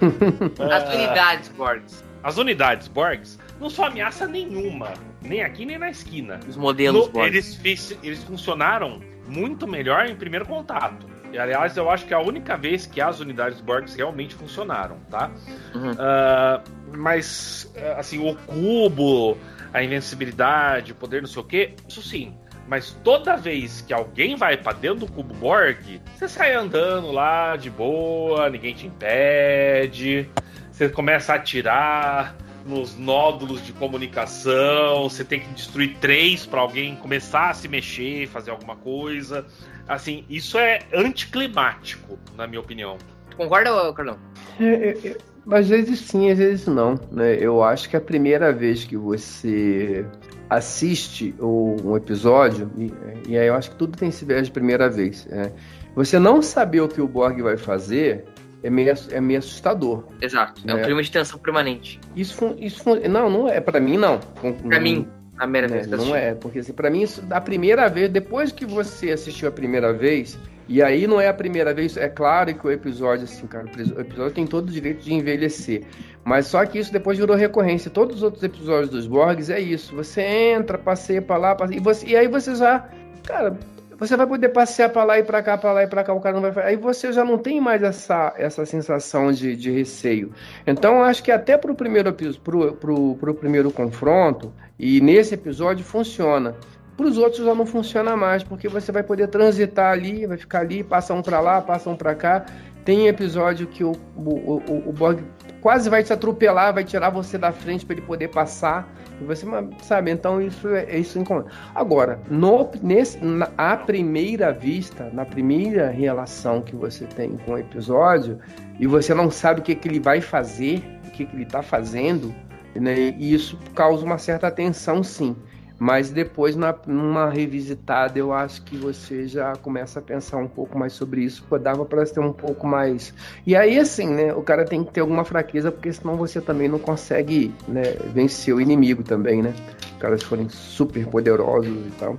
As unidades Borgs. As unidades Borgs não são ameaça nenhuma, nem aqui nem na esquina. Os modelos no, Borgs. Eles, eles funcionaram muito melhor em primeiro contato. E, aliás, eu acho que é a única vez que as unidades Borgs realmente funcionaram, tá? Uhum. Uh, mas, assim, o cubo, a invencibilidade, o poder não sei o quê, isso sim. Mas toda vez que alguém vai para dentro do cubo Borg, você sai andando lá de boa, ninguém te impede, você começa a atirar nos nódulos de comunicação, você tem que destruir três para alguém começar a se mexer, fazer alguma coisa. Assim, isso é anticlimático, na minha opinião. Concorda, Carlão? É, é, é, às vezes sim, às vezes não. Né? Eu acho que a primeira vez que você assiste um episódio, e, e aí eu acho que tudo tem esse viés de primeira vez. É, você não saber o que o Borg vai fazer é meio, é meio assustador. Exato, é um né? clima de tensão permanente. Isso, isso não, não é para mim não. Para mim, a primeira né? vez. Não é, porque assim, para mim isso, a primeira vez, depois que você assistiu a primeira vez, e aí não é a primeira vez, é claro que o episódio, assim, cara, o episódio tem todo o direito de envelhecer. Mas só que isso depois virou recorrência. Todos os outros episódios dos Borgs é isso. Você entra, passeia pra lá, passeia, e, você, e aí você já. Cara, você vai poder passear para lá e para cá, para lá e para cá, o cara não vai Aí você já não tem mais essa, essa sensação de, de receio. Então, acho que até pro primeiro, pro, pro, pro primeiro confronto, e nesse episódio funciona. Para os outros já não funciona mais, porque você vai poder transitar ali, vai ficar ali, passa um para lá, passa um para cá. Tem episódio que o, o, o, o Borg quase vai te atropelar, vai tirar você da frente para ele poder passar. Você sabe, então isso é isso incomoda. Agora, no, nesse, na à primeira vista, na primeira relação que você tem com o episódio, e você não sabe o que, que ele vai fazer, o que, que ele está fazendo, né, e isso causa uma certa tensão, sim. Mas depois, na, numa revisitada, eu acho que você já começa a pensar um pouco mais sobre isso. Pô, dava para ter um pouco mais. E aí, assim, né? O cara tem que ter alguma fraqueza, porque senão você também não consegue né, vencer o inimigo também, né? Os caras forem super poderosos e tal.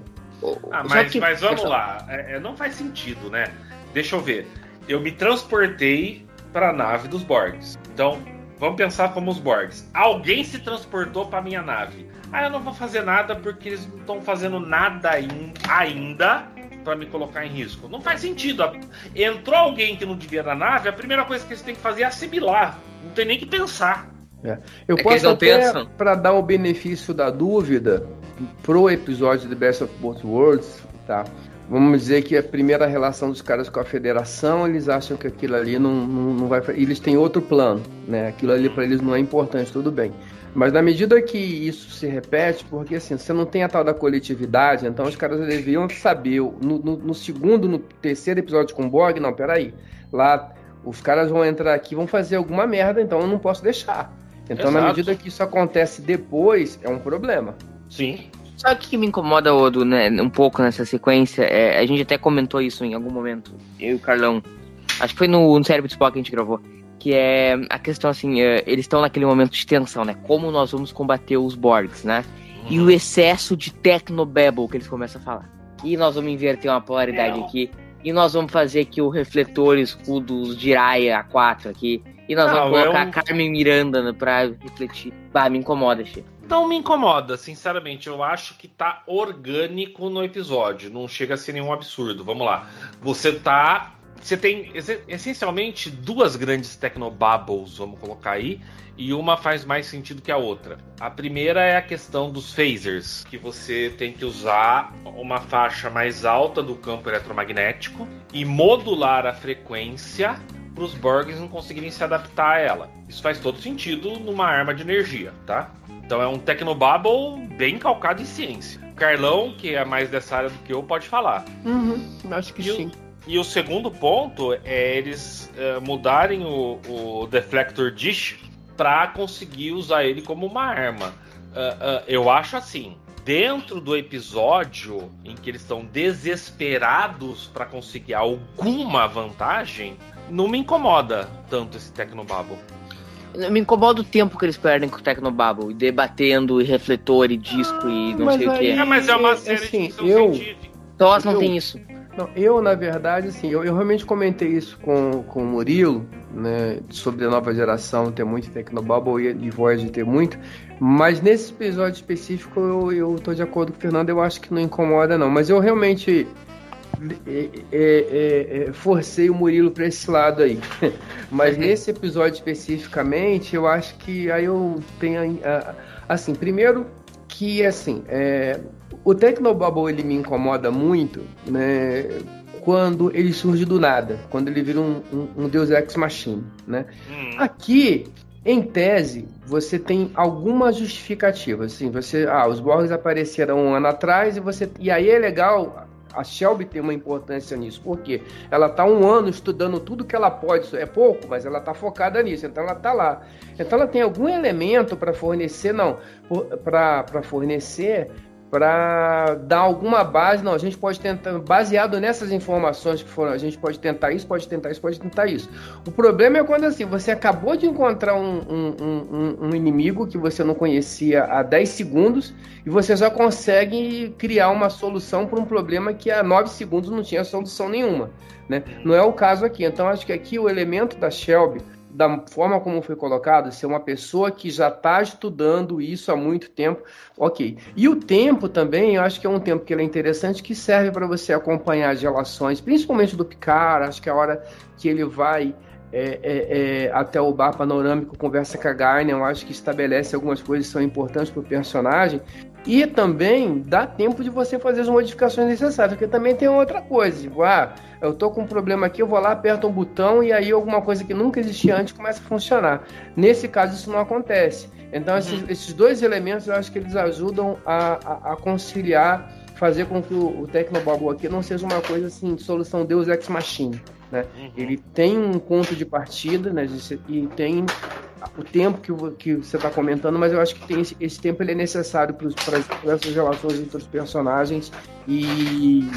Ah, mas, que... mas vamos lá. É, é, não faz sentido, né? Deixa eu ver. Eu me transportei para a nave dos Borgs. Então, vamos pensar como os Borgs. Alguém se transportou para minha nave ah, eu não vou fazer nada porque eles não estão fazendo nada ainda para me colocar em risco. Não faz sentido. Entrou alguém que não devia na nave, a primeira coisa que eles têm que fazer é assimilar. Não tem nem que pensar. É. Eu é posso até, para dar o benefício da dúvida, pro episódio de Best of Both Worlds, tá? Vamos dizer que a primeira relação dos caras com a federação, eles acham que aquilo ali não, não, não vai. Eles têm outro plano, né? Aquilo ali para eles não é importante, tudo bem. Mas na medida que isso se repete, porque assim, você não tem a tal da coletividade, então os caras deveriam saber, no, no, no segundo, no terceiro episódio com o Borg, não, peraí, lá os caras vão entrar aqui vão fazer alguma merda, então eu não posso deixar. Então, Exato. na medida que isso acontece depois, é um problema. Sim. Sabe o que me incomoda, Odo, né, um pouco nessa sequência? É, a gente até comentou isso em algum momento, eu e o Carlão. Acho que foi no, no Cérebro de Spock que a gente gravou que é a questão assim, é, eles estão naquele momento de tensão, né? Como nós vamos combater os Borgs, né? E o excesso de technobabble que eles começam a falar. E nós vamos inverter uma polaridade é, aqui. e nós vamos fazer aqui o refletor escudos de Jiraiya 4 aqui. E nós Não, vamos colocar é um- a Carmen Miranda pra refletir. Bah, me incomoda, Che. Não me incomoda, sinceramente. Eu acho que tá orgânico no episódio. Não chega a ser nenhum absurdo. Vamos lá. Você tá. Você tem esse- essencialmente duas grandes technobubbles, vamos colocar aí, e uma faz mais sentido que a outra. A primeira é a questão dos phasers, que você tem que usar uma faixa mais alta do campo eletromagnético e modular a frequência para os Borgs não conseguirem se adaptar a ela. Isso faz todo sentido numa arma de energia, tá? Então é um Tecnobubble bem calcado em ciência. Carlão, que é mais dessa área do que eu, pode falar. Uhum, acho que E o- sim. E o segundo ponto é eles eh, mudarem o, o Deflector Dish para conseguir usar ele como uma arma. Ah, ah, eu acho assim. Dentro do episódio em que eles estão desesperados para conseguir alguma vantagem, não me incomoda tanto esse Tecnobubble. Me incomoda o tempo que eles perdem com o Tecnobubble, debatendo e refletor e disco e não Mas sei o que. aí- É, mas é uma É, série assim, de eu- científica. Toss não eu- tem isso. Não, eu, na verdade, assim, eu, eu realmente comentei isso com, com o Murilo, né, sobre a nova geração ter muito Tecnobubble e, e Voyager ter muito, mas nesse episódio específico eu, eu tô de acordo com o Fernando, eu acho que não incomoda não, mas eu realmente é, é, é, é, forcei o Murilo para esse lado aí, mas nesse episódio especificamente, eu acho que aí eu tenho, assim, primeiro que, assim, é, o Tecnobubble ele me incomoda muito, né? Quando ele surge do nada, quando ele vira um, um, um Deus Ex Machina, né? Hum. Aqui, em tese, você tem alguma justificativa, assim, você, ah, os Borgs apareceram um ano atrás e você, e aí é legal a Shelby tem uma importância nisso, porque ela está um ano estudando tudo que ela pode, é pouco, mas ela está focada nisso, então ela está lá. Então ela tem algum elemento para fornecer, não, para fornecer para dar alguma base. Não, a gente pode tentar, baseado nessas informações que foram, a gente pode tentar isso, pode tentar isso, pode tentar isso. O problema é quando assim, você acabou de encontrar um, um, um, um inimigo que você não conhecia há 10 segundos e você já consegue criar uma solução para um problema que há 9 segundos não tinha solução nenhuma. Né? Não é o caso aqui. Então, acho que aqui o elemento da Shelby da forma como foi colocado, ser uma pessoa que já está estudando isso há muito tempo, ok. E o tempo também, eu acho que é um tempo que é interessante, que serve para você acompanhar as relações, principalmente do Picard, acho que é a hora que ele vai é, é, é, até o bar panorâmico, conversa com a Garner, eu acho que estabelece algumas coisas que são importantes para o personagem, e também dá tempo de você fazer as modificações necessárias, porque também tem outra coisa, tipo, ah, eu tô com um problema aqui, eu vou lá, aperto um botão e aí alguma coisa que nunca existia antes começa a funcionar. Nesse caso, isso não acontece. Então, esses, esses dois elementos, eu acho que eles ajudam a, a, a conciliar, fazer com que o, o Tecnobubble aqui não seja uma coisa assim, de solução Deus Ex Machina. Né? Uhum. Ele tem um ponto de partida né, e tem o tempo que, que você está comentando, mas eu acho que tem esse, esse tempo ele é necessário para essas relações entre os personagens e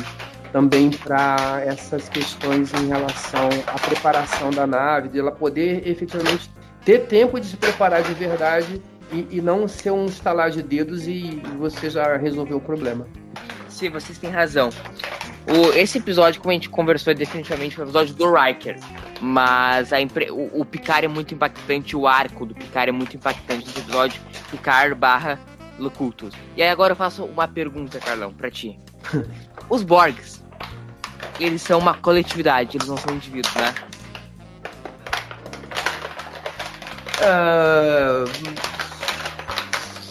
também para essas questões em relação à preparação da nave, de ela poder efetivamente ter tempo de se preparar de verdade e, e não ser um estalar de dedos e você já resolveu o problema. Sim, vocês têm razão. O, esse episódio, como a gente conversou, é definitivamente o episódio do Riker. Mas a impre... o, o Picard é muito impactante, o arco do Picard é muito impactante nesse episódio. Picard barra Locutus. E aí agora eu faço uma pergunta, Carlão, pra ti. Os Borgs, eles são uma coletividade, eles não são indivíduos, né? Uh,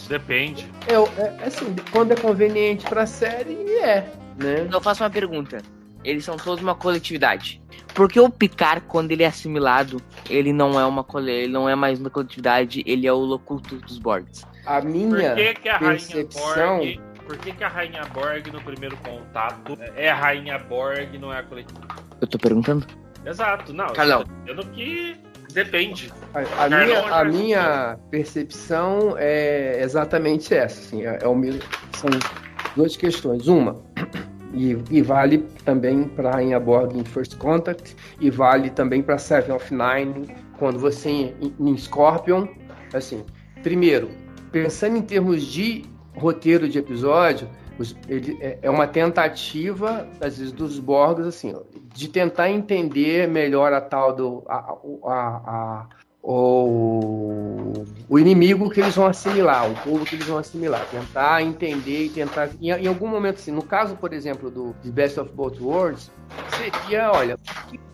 Depende. eu, é, assim, quando é conveniente para a série, é. Né? Então eu faço uma pergunta. Eles são todos uma coletividade. Porque o Picard, quando ele é assimilado, ele não é uma cole... ele não é mais uma coletividade, ele é o Locutus dos Borgs. A minha Por que, que a Rainha percepção... Borg. Por que, que a Rainha Borg no primeiro contato é a Rainha Borg não é a coletiva? Eu tô perguntando? Exato, não. Carlão. Eu tô dizendo que depende. A, a minha, a minha percepção é exatamente essa. Assim, é, é o mesmo, são duas questões. Uma, e, e vale também para Rainha Borg em First Contact, e vale também para Seven of Nine, quando você em, em Scorpion. Assim, primeiro, pensando em termos de roteiro de episódio, Os, ele, é, é uma tentativa, às vezes, dos Borgs, assim, de tentar entender melhor a tal do. A, a, a, o, o inimigo que eles vão assimilar, o povo que eles vão assimilar, tentar entender e tentar. Em, em algum momento, assim, no caso, por exemplo, do The Best of Both Worlds, seria: olha,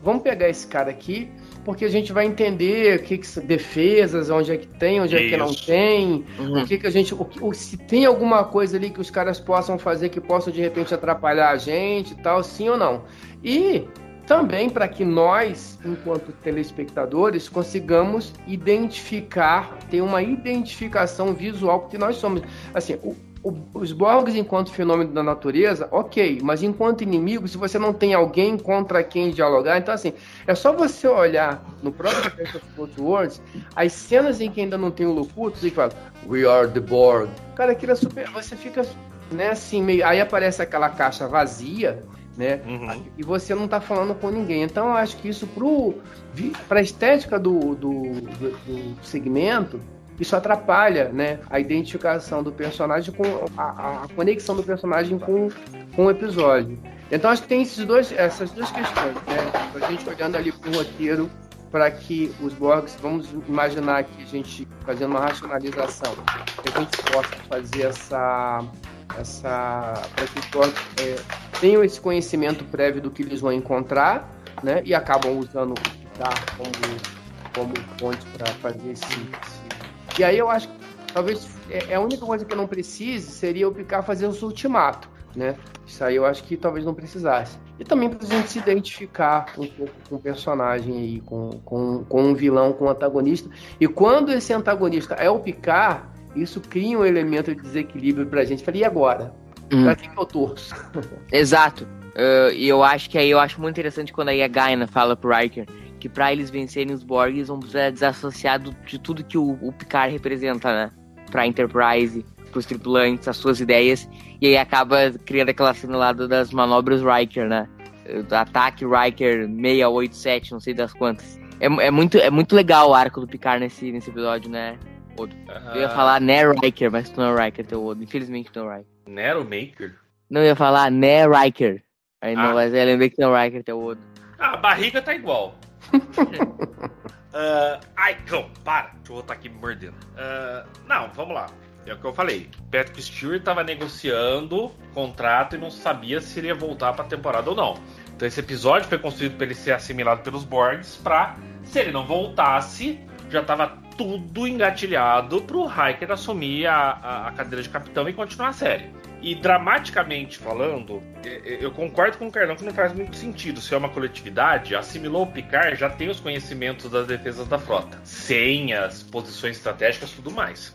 vamos pegar esse cara aqui, porque a gente vai entender o que, que defesas, onde é que tem, onde Isso. é que não tem, uhum. o que, que a gente. O, se tem alguma coisa ali que os caras possam fazer que possam de repente atrapalhar a gente e tal, sim ou não. E também para que nós, enquanto telespectadores, consigamos identificar, ter uma identificação visual, porque nós somos, assim, o, o, os Borgs enquanto fenômeno da natureza, ok, mas enquanto inimigo, se você não tem alguém contra quem dialogar, então assim, é só você olhar no próprio Breath of Both Worlds, as cenas em que ainda não tem o Locutus e fala, We are the Borg. Cara, aquilo é super. Você fica, né, assim, meio. Aí aparece aquela caixa vazia né? Uhum. E você não está falando com ninguém. Então, eu acho que isso para a estética do, do, do, segmento, isso atrapalha, né? A identificação do personagem com a, a conexão do personagem com, com o episódio. Então, acho que tem esses dois, essas duas questões, né? A gente olhando ali para o roteiro para que os Borgs, vamos imaginar que a gente fazendo uma racionalização, que a gente possa fazer essa essa para que os é, tenham esse conhecimento prévio do que eles vão encontrar, né? E acabam usando o Picard como como fonte para fazer esse, E aí eu acho que talvez é, é, a única coisa que eu não precise seria o Picard fazer o ultimato, né? Isso aí eu acho que talvez não precisasse. E também para a gente se identificar um pouco com o personagem aí, com, com, com um vilão, com um antagonista. E quando esse antagonista é o Picard, isso cria um elemento de desequilíbrio pra gente. Falei, e agora? Hum. Pra quem que eu torço? Exato. Uh, e eu acho que aí eu acho muito interessante quando aí a Gaina fala pro Riker que para eles vencerem os Borgs vão precisar desassociar de tudo que o, o Picard representa, né? Pra Enterprise, pros tripulantes, as suas ideias. E aí acaba criando aquela cena lá das manobras Riker, né? Ataque Riker 687, não sei das quantas. É, é, muito, é muito legal o arco do Picard nesse, nesse episódio, né? Odo. Eu ia falar Nero Riker, mas tu não é Riker, teu Odo. Infelizmente não é Riker. Nero Maker? Não, ia falar Nero Riker. Aí não, ah. mas eu lembrei que não é Riker, teu Odo. Ah, a barriga tá igual. Uh, ai, cão, para. Deixa eu voltar aqui me mordendo. Uh, não, vamos lá. É o que eu falei. Patrick Stewart estava negociando contrato e não sabia se iria voltar para a temporada ou não. Então esse episódio foi construído para ele ser assimilado pelos Borgs para, se ele não voltasse, já estava tudo engatilhado pro Hiker assumir a, a, a, cadeira de capitão e continuar a série. E dramaticamente falando, eu concordo com o Carlão que não faz muito sentido. Se é uma coletividade, assimilou o Picard, já tem os conhecimentos das defesas da frota, senhas, posições estratégicas, tudo mais.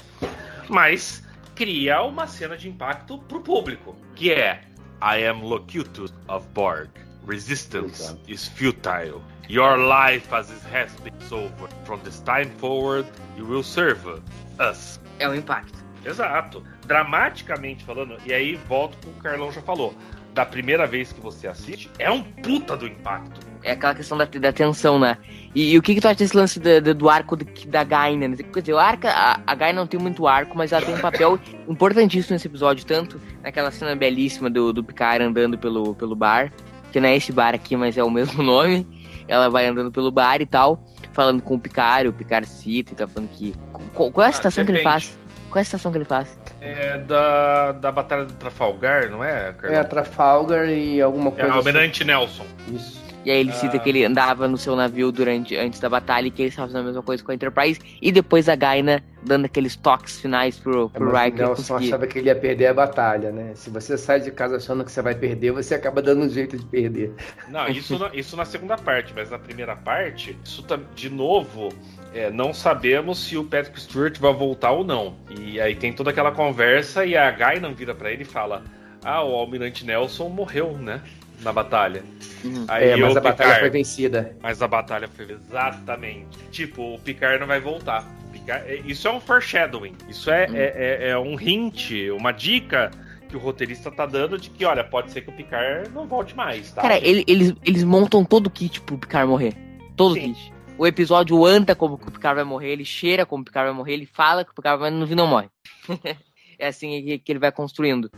Mas cria uma cena de impacto pro público, que é I am Locutus of Borg. Resistance is futile. Your life as it has been over. From this time forward, you will serve us. É o impacto. Exato. Dramaticamente falando, e aí volto com o Carlão já falou. Da primeira vez que você assiste, é um puta do impacto. É aquela questão da, da tensão, né? E, e o que, que tu acha desse lance do, do, do arco do, da Gaina? Né? Quer dizer, o arco, a, a Gaina não tem muito arco, mas ela tem um papel importantíssimo nesse episódio, tanto naquela cena belíssima do, do Picard andando pelo, pelo bar, que não é esse bar aqui, mas é o mesmo nome, ela vai andando pelo bar e tal, falando com o Picard, o Picard cita e tá falando que. Qual, qual é a citação ah, que ele faz? Qual é a citação que ele faz? É da, da Batalha do Trafalgar, não é, Carlos? É, Trafalgar e alguma coisa. É, Almirante assim. Nelson. Isso. E aí ele cita ah. que ele andava no seu navio durante antes da batalha e que ele estava fazendo a mesma coisa com a Enterprise. E depois a Gaina dando aqueles toques finais pro, pro é, Riker. Nelson conseguir. achava que ele ia perder a batalha, né? Se você sai de casa achando que você vai perder, você acaba dando um jeito de perder. Não, isso, na, isso na segunda parte, mas na primeira parte, isso tá, de novo, é, não sabemos se o Patrick Stewart vai voltar ou não. E aí tem toda aquela conversa e a Gaina vira para ele e fala: Ah, o Almirante Nelson morreu, né? na batalha. Uhum. Aí é, mas a Picard, batalha foi vencida. Mas a batalha foi exatamente. Tipo, o Picard não vai voltar. Picard, é, isso é um foreshadowing. Isso é, uhum. é, é, é, um hint, uma dica que o roteirista tá dando de que, olha, pode ser que o Picard não volte mais, tá? Cara, ele, eles, eles montam todo o kit pro Picard morrer. Todo o kit. O episódio anda como o Picard vai morrer, ele cheira como o Picard vai morrer, ele fala que o Picard vai, no não morre. é assim que, que ele vai construindo.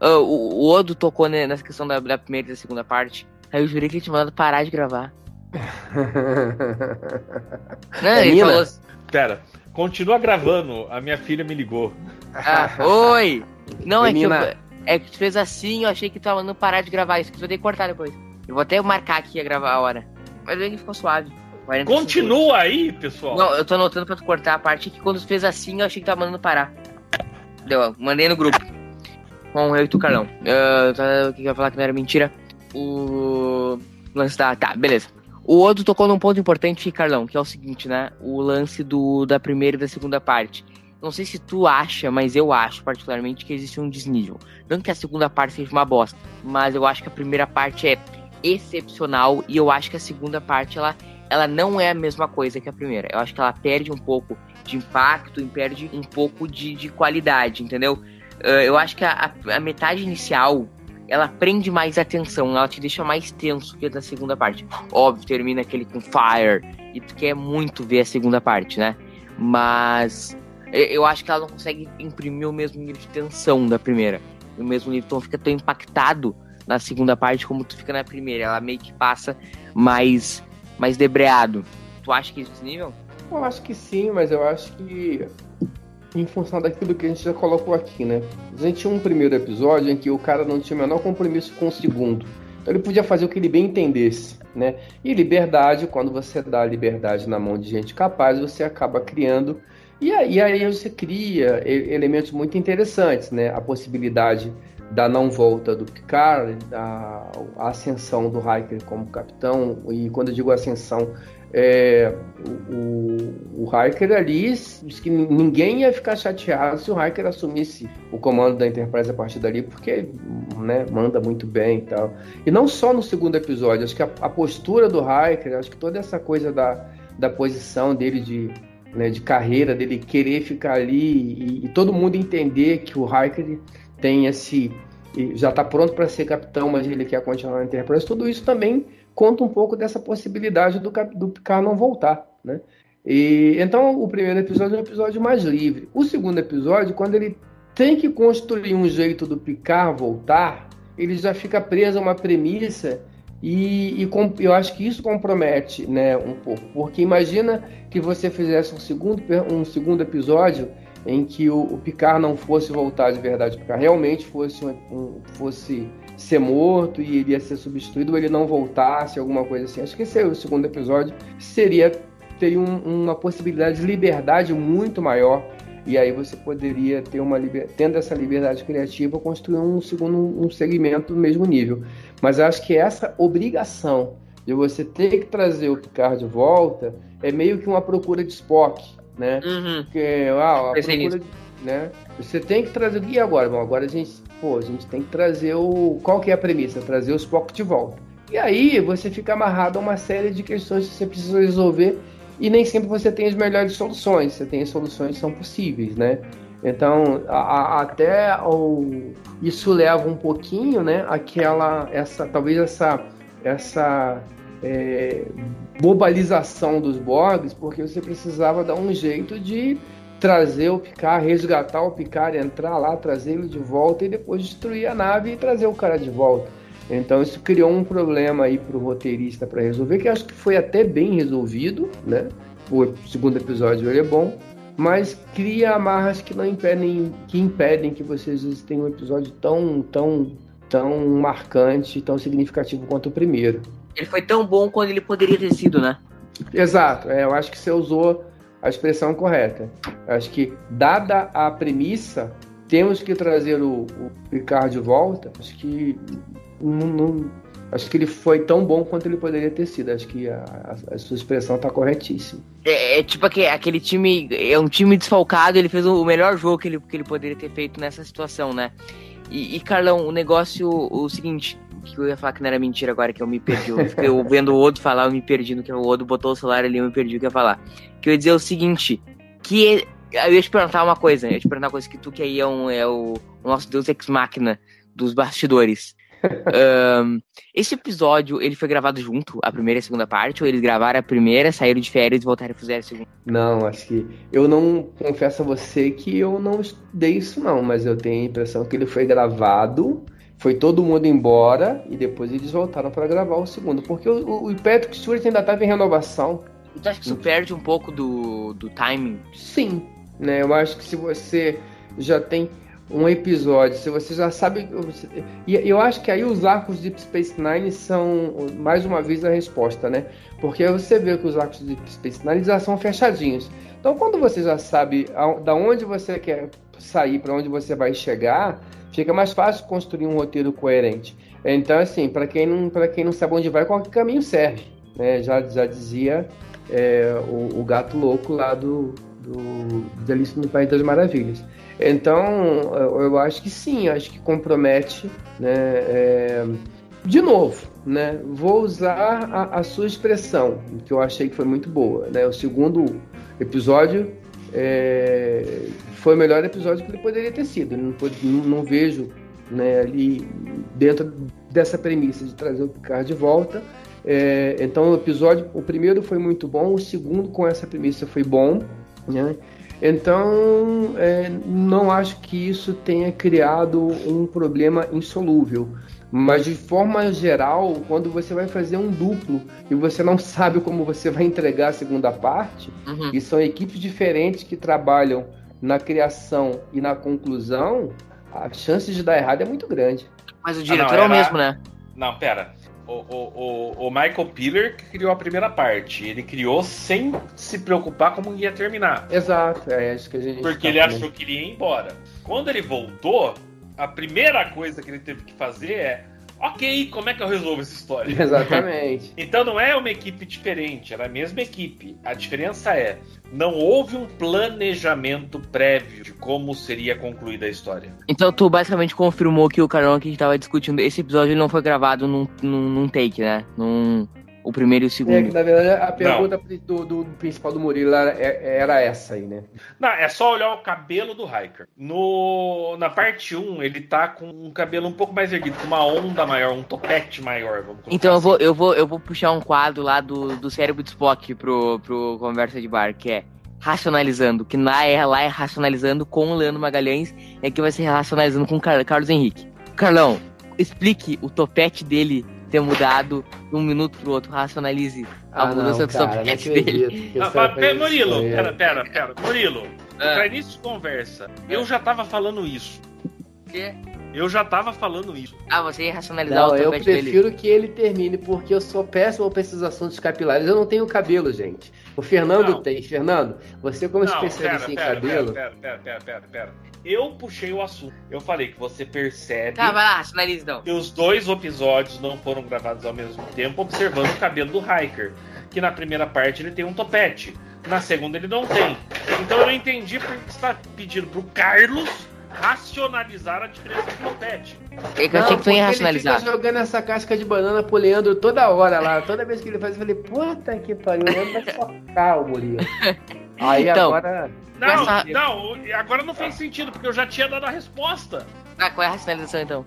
Uh, o, o Odo tocou né, nessa questão da, da primeira e da segunda parte. Aí eu jurei que ele tinha mandado parar de gravar. Não, É ele falou assim, Pera, continua gravando. A minha filha me ligou. ah, oi! Não, é que, eu, Menina. é que tu fez assim, eu achei que tu tava mandando parar de gravar isso, que tu vai ter que cortar depois. Eu vou até marcar aqui a gravar a hora. Mas ele ficou suave. 45 Continua aí, pessoal. Não, eu tô anotando pra tu cortar a parte que quando tu fez assim, eu achei que tava mandando parar. Deu, mandei no grupo. Bom, eu e tu, Carlão. Tá, o que que eu ia falar que não era mentira? O lance da... Tá, beleza. O Odo tocou num ponto importante, Carlão, que é o seguinte, né? O lance do, da primeira e da segunda parte. Não sei se tu acha, mas eu acho particularmente que existe um desnível. Não que a segunda parte seja uma bosta, mas eu acho que a primeira parte é excepcional e eu acho que a segunda parte ela, ela não é a mesma coisa que a primeira. Eu acho que ela perde um pouco de impacto e perde um pouco de, de qualidade, entendeu? Ah, eu acho que a, a- metade inicial ela prende mais atenção, ela te deixa mais tenso que a da segunda parte. Óbvio, termina aquele com Fire e tu quer muito ver a segunda parte, né? Mas eu- acho que ela não consegue imprimir o mesmo nível de tensão da primeira. O mesmo nível, não fica tão impactado na segunda parte como tu fica na primeira. Ela meio que passa mais, mais debreado. Tu acha que esse nível? Eu acho que sim, mas eu acho que em função daquilo que a gente já colocou aqui, né? A gente tinha um primeiro episódio em que o cara não tinha o menor compromisso com o segundo. Então ele podia fazer o que ele bem entendesse, né? E liberdade, quando você dá liberdade na mão de gente capaz, você acaba criando. E aí, aí você cria elementos muito interessantes, né? A possibilidade da não volta do Picard, a, a ascensão do Riker como capitão, e quando eu digo ascensão, é, o, o, Hiker ali diz que ninguém ia ficar chateado se o Hiker assumisse o comando da Enterprise a partir dali, porque né, manda muito bem e tal. E não só no segundo episódio, acho que a, a postura do Hiker, acho que toda essa coisa da, da posição dele de, né, de carreira, dele querer ficar ali e, e todo mundo entender que o Hiker tem esse. já está pronto para ser capitão, mas ele quer continuar na Enterprise, tudo isso também conta um pouco dessa possibilidade do, do Picard não voltar, né? E, então, o primeiro episódio é um episódio mais livre. O segundo episódio, quando ele tem que construir um jeito do Picard voltar, ele já fica preso a uma premissa e, e com- eu acho que isso compromete né, um pouco. Porque imagina que você fizesse um segundo, um segundo episódio em que o, o Picard não fosse voltar de verdade, Picard realmente fosse, um- um- fosse ser morto e ele ia ser substituído ou ele não voltasse, alguma coisa assim. Acho que esse é o segundo episódio seria teria um- uma possibilidade de liberdade muito maior e aí você poderia ter uma tendo essa liberdade criativa construir um segundo um segmento do mesmo nível. Mas eu acho que essa obrigação de você ter que trazer o Picard de volta é meio que uma procura de Spock, né? Uhum. Porque ah, a procura, né? Você tem que trazer e agora, bom, agora a gente, pô, a gente tem que trazer o qual que é a premissa, trazer o Spock de volta. E aí você fica amarrado a uma série de questões que você precisa resolver e nem sempre você tem as melhores soluções. Você tem as soluções que são possíveis, né? Então, a- a- até o- isso leva um pouquinho, né? Aquela, essa, talvez essa, essa é, globalização dos Borgs, porque você precisava dar um jeito de trazer o Picard, resgatar o Picard, entrar lá, trazer ele de volta e depois destruir a nave e trazer o cara de volta. Então isso criou um problema aí para o roteirista para resolver, que acho que foi até bem resolvido, né? O segundo episódio ele é bom, mas cria amarras que não impedem, que impedem que vocês tenham um episódio tão, tão, tão marcante, tão significativo quanto o primeiro. Ele foi tão bom quando ele poderia ter sido, né? Exato, é, eu acho que você usou a expressão correta. Eu acho que, dada a premissa, temos que trazer o, o de volta. Acho que não, não- acho que ele foi tão bom quanto ele poderia ter sido. Acho que a, a- a sua expressão está corretíssima. É, é tipo aque- aquele time, é um time desfalcado, ele fez o melhor jogo que ele, que ele poderia ter feito nessa situação, né? E, e, Carlão, o negócio, o seguinte, que eu ia falar que não era mentira agora, que eu me perdi. Eu fiquei vendo o Odo falar, eu me perdi no que o Odo botou o celular ali, eu me perdi o que eu ia falar. Que eu ia dizer o seguinte, que eu ia te perguntar uma coisa, eu ia te perguntar uma coisa que tu que aí é, um, é o, o nosso deus ex-máquina dos bastidores. Ahn, esse episódio, ele foi gravado junto, a primeira e a segunda parte, ou eles gravaram a primeira, saíram de férias e voltaram a fazer a segunda? Não, acho que. Eu não confesso a você que eu não estudei isso, não, mas eu tenho a impressão que ele foi gravado, foi todo mundo embora e depois eles voltaram para gravar o segundo. Porque o, o Patrick Stewart ainda estava em renovação. Tu acha que isso perde um pouco do, do timing? Sim, né? Eu acho que se você já tem um episódio, se você já sabe. E eu acho que aí os arcos de Deep Space Nine são, mais uma vez, a resposta, né? Porque você vê que os arcos de Deep Space Nine já são fechadinhos. Então, quando você já sabe a- da onde você quer sair, para onde você vai chegar, fica mais fácil construir um roteiro coerente. Então, assim, para quem não, quem não sabe onde vai, qualquer caminho serve. Né? Já, já dizia é, o, o gato louco lá do, do de Alice no País das Maravilhas. Então, eu eu acho que sim, acho que compromete, né? é, de novo, né? Vou usar a, a sua expressão, que eu achei que foi muito boa, né? O segundo episódio é, foi o melhor episódio que ele poderia ter sido. Não, não- não vejo né, ali dentro dessa premissa de trazer o Picard de volta. É, então o episódio, o primeiro foi muito bom, o segundo com essa premissa foi bom, né? Então é, não acho que isso tenha criado um problema insolúvel. Mas de forma geral, quando você vai fazer um duplo e você não sabe como você vai entregar a segunda parte, Uhum. e são equipes diferentes que trabalham na criação e na conclusão, a chance de dar errado é muito grande. Mas o Ah, diretor não, é o era- mesmo, né? Não, pera. O, o, o, o Michael Piller que criou a primeira parte. Ele criou sem se preocupar como ia terminar. Exato, é isso que a gente. Porque tá ele achou que ele ia embora. Quando ele voltou, a primeira coisa que ele teve que fazer é: ok, como é que eu resolvo essa história? Exatamente. Então não é uma equipe diferente, era a mesma equipe. A diferença é: não houve um planejamento prévio de como seria concluída a história. Então tu basicamente confirmou que o Carão que a gente tava discutindo, esse episódio ele não foi gravado num, num, num take, né? Num, o primeiro e o É que, segundo. na verdade, a pergunta do, do principal do Murilo era, é- era essa aí, né? Não, é só olhar o cabelo do Hiker. No, na parte 1, ele tá com um cabelo um pouco mais erguido, com uma onda maior, um topete maior, Então eu assim. vou, eu vou, eu vou puxar um quadro lá do, do cérebro de Spock pro, pro Conversa de Bar, que é racionalizando, que lá é, lá é racionalizando com o Leandro Magalhães, e aqui vai ser racionalizando com o Car- Carlos Henrique. Carlão, explique o topete dele ter mudado de um minuto pro outro, racionalize a mudança do topete dele. Ah, mas, pera, Murilo, pera, pera, pera. Murilo, pra início de conversa, eu já tava falando isso. Quê? Eu já tava falando isso. Ah, você ia racionalizar Não, o eu dele. prefiro que ele termine, porque eu sou péssimo para esses assuntos capilares. Eu não tenho cabelo, gente. O Fernando Não. tem. Fernando, você como Não, especialista em pera, cabelo... Pera, pera, pera, pera, pera. Eu puxei o assunto. Eu falei que você percebe Tá, vai lá, racionalize então. que os dois episódios não foram gravados ao mesmo tempo, observando o cabelo do Hiker. Que na primeira parte ele tem um topete, na segunda ele não tem. Então eu não entendi porque você está pedindo pro Carlos racionalizar a diferença do. É que eu achei Não, que tu ia ele racionalizar. fica jogando essa casca de banana pro Leandro toda hora lá. Toda vez que ele faz, eu falei, puta que pariu, o Leandro vai socar o Murilo. Aí Então. agora... Não, Essa- não, agora não fez sentido, porque eu já tinha dado a resposta. Ah, qual é a racionalização então?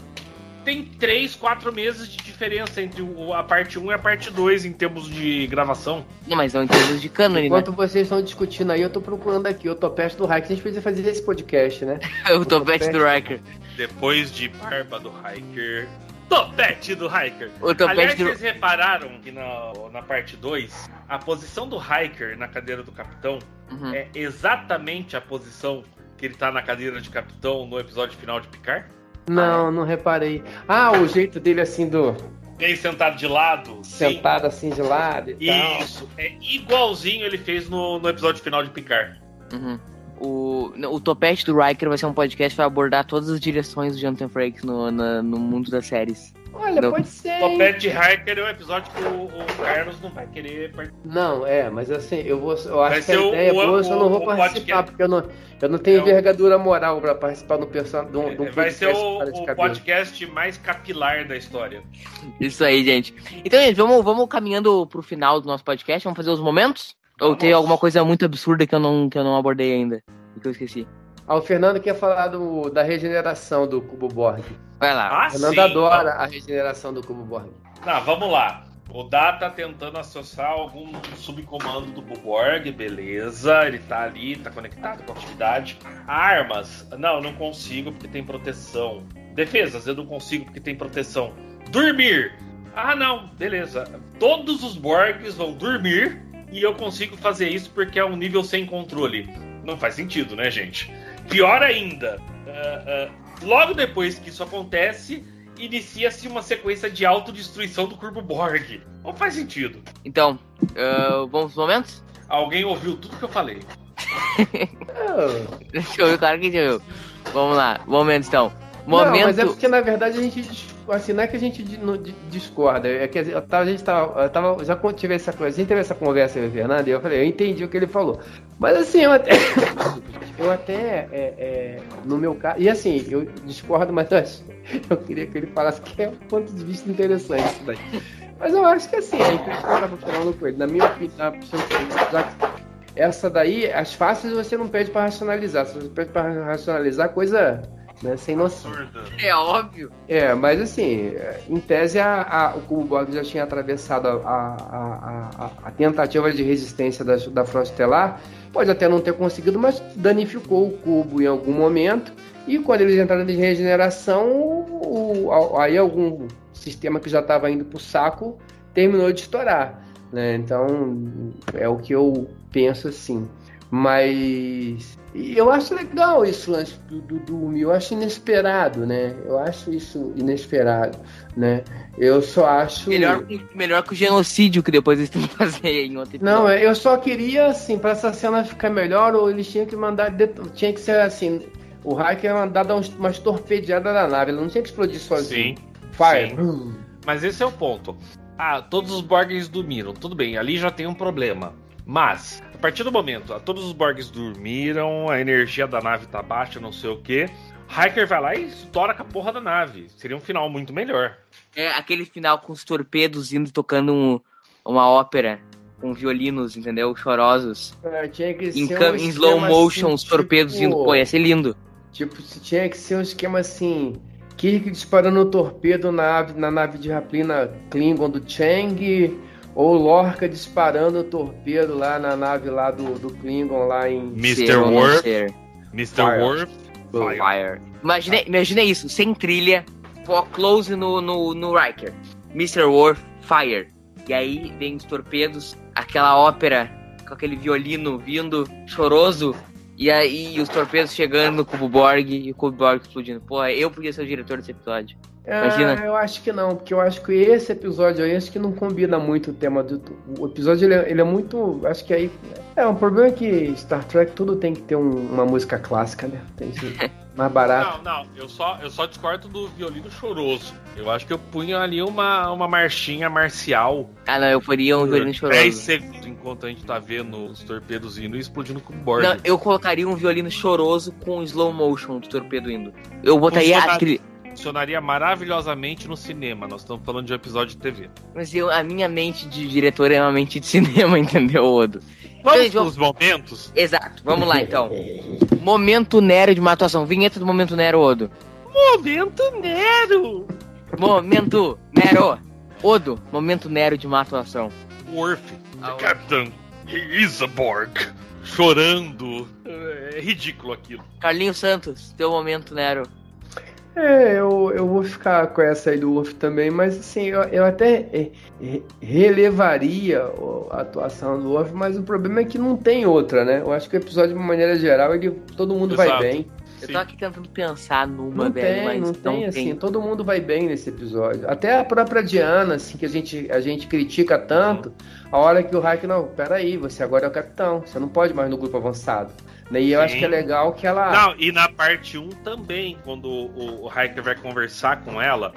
Tem 3, 4 meses de diferença entre a parte 1 e a parte 2 em termos de gravação. Não, mas não em termos de cânone, né? Enquanto vocês estão discutindo aí, eu tô procurando aqui o topete do Hack. A gente precisa fazer esse podcast, né? o topete do Riker. Depois de Barba do Hiker. Topete do Hiker! O topete Aliás, do. vocês repararam que na, na parte 2, a posição do Hiker na cadeira do capitão Uhum. é exatamente a posição que ele tá na cadeira de capitão no episódio final de Picard? Não, não reparei. Ah, o jeito dele assim do... Ele sentado de lado. sim. Sentado assim de lado e tal. Isso, é igualzinho ele fez no, no episódio final de Picard. Uhum. O, o Topete do Riker vai ser um podcast que vai abordar todas as direções do Jonathan Frakes no, na- no mundo das séries. Olha, Não. pode ser. O? Topete Hiker é um episódio que o, o Carlos não vai querer participar. Não, é, mas assim, eu vou. Eu acho que a o- ideia é o- boa, eu só não vou o participar, podcast. porque eu não, eu não tenho É o- envergadura moral pra participar do person... de um, de um Vai ser o, o podcast mais capilar da história. Isso aí, gente. Então, gente, vamos, vamos caminhando pro final do nosso podcast. Vamos fazer os momentos? Ou Vamos. tem alguma coisa muito absurda que eu não, que eu não abordei ainda? Que eu esqueci. Ah, o Fernando quer falar do, da regeneração do Cubo Borg. Vai lá. Ah, sim, adora a regeneração do Cubo Borg. Não, vamos lá. O Dá tá tentando acessar algum subcomando do Buborg, beleza. Ele tá ali, tá conectado com a atividade. Armas. Não, não consigo porque tem proteção. Defesas, eu não consigo porque tem proteção. Dormir. Ah, não, beleza. Todos os Borgs vão dormir e eu consigo fazer isso porque é um nível sem controle. Não faz sentido, né, gente? Pior ainda, uh, uh, logo depois que isso acontece, inicia-se uma sequência de autodestruição do Corpo Borg. Não faz sentido. Então, uh, vamos pros momentos? Alguém ouviu tudo que eu falei. Deixa eu ver, claro que eu. Vamos lá, momentos então. Momento. Não, mas é porque na verdade a gente assim, não é que a gente discorda, é que a gente tava, eu tava já tive essa coisa, a gente teve essa conversa com o Fernando e eu falei, eu entendi o que ele falou. Mas assim, eu até eu até é, é, no meu caso, e assim, eu discordo, mas eu queria que ele falasse que é um ponto de vista interessante isso daí. Mas eu acho que assim, a gente estava falando com ele, na minha opinião, essa daí, as fáceis você não pede para racionalizar. Se você pede para racionalizar, coisa né? Sem noção. É óbvio. É, mas assim, em tese a, a, o Cubo Borg já tinha atravessado a, a, tentativa de resistência da, da Frota Estelar. Pode até não ter conseguido, mas danificou o cubo em algum momento. E quando eles entraram em regeneração, o, o, aí algum sistema que já estava indo para o saco terminou de estourar. Né? Então, é o que eu penso assim. Mas eu acho legal isso lance do, do, do eu acho inesperado, né? Eu acho isso inesperado, né? Eu só acho. Melhor, melhor que o genocídio que depois eles têm que fazer em outro episódio. Não, eu só queria, assim, pra essa cena ficar melhor, ou eles tinham que mandar. Tinha que ser assim. O hacker mandar dar umas torpedeadas na nave, ele não tinha que explodir sozinho. Sim. Fire. Sim. Mas esse é o ponto. Ah, todos os Borgs dormiram. Tudo bem, ali já tem um problema. Mas, partir do momento, todos os Borgs dormiram, a energia da nave tá baixa, não sei o que. Hiker vai lá e estoura com a porra da nave. Seria um final muito melhor. É aquele final com os torpedos indo tocando um, uma ópera com violinos, entendeu? Chorosos. É, tinha que em, ser um em slow motion, assim, os torpedos tipo, indo. Pô, ia ser lindo. Tipo, tinha que ser um esquema assim. Kirk disparando o torpedo na, na nave de Raplina Klingon do Chang ou Lorca disparando o torpedo lá na nave lá do, do Klingon lá em Mr. Worf. Mr. Worf. Fire. Fire. Imagina, imagina isso, sem trilha, close no, no, no Riker. Mr. Worf, Fire. E aí vem os torpedos, aquela ópera com aquele violino vindo, choroso, e aí os torpedos chegando no Cubo Borg e o Cubo Borg explodindo. Pô, eu podia ser o diretor desse episódio. Imagina. Ah, eu acho que não, porque eu acho que esse episódio aí acho que não combina muito o tema do. O episódio ele é, ele é muito. Acho que aí. É, um problema é que Star Trek tudo tem que ter um, uma música clássica, né? Tem que ser mais barato. Não, não, eu só, eu só discordo do violino choroso. Eu acho que eu punho ali uma, uma marchinha marcial. Ah, não, eu faria um violino choroso. 10 segundos enquanto a gente tá vendo os torpedos indo e explodindo com o bordo. Não, eu colocaria um violino choroso com slow motion do torpedo indo. Eu botaria aquele funcionaria maravilhosamente no cinema. Nós estamos falando de um episódio de TV. Mas eu, a minha mente de diretor é uma mente de cinema, entendeu, Odo? Vamos então, vamos... momentos? Exato, vamos lá então. momento Nero de uma atuação. Vinheta do Momento Nero, Odo. Momento Nero! Momento Nero! Odo, momento Nero de uma atuação. Worf, ah, the Captain, he is a Borg. Chorando. É ridículo aquilo. Carlinhos Santos, teu momento Nero. É, eu, eu vou ficar com essa aí do Wolf também, mas assim, eu, eu até é, é, relevaria a atuação do Wolf, mas o problema é que não tem outra, né? Eu acho que o episódio, de uma maneira geral, ele, todo mundo Exato. vai bem. Eu tô aqui tentando pensar numa, não velho, tem, mas não, não tem, tem, assim, todo mundo vai bem nesse episódio. Até a própria Diana, assim, que a gente, a gente critica tanto, a hora que o Hack, não, peraí, você agora é o capitão, você não pode mais no grupo avançado. E eu Sim. acho que é legal que ela. Não, e na parte 1 também, quando o, o Hiker vai conversar com ela.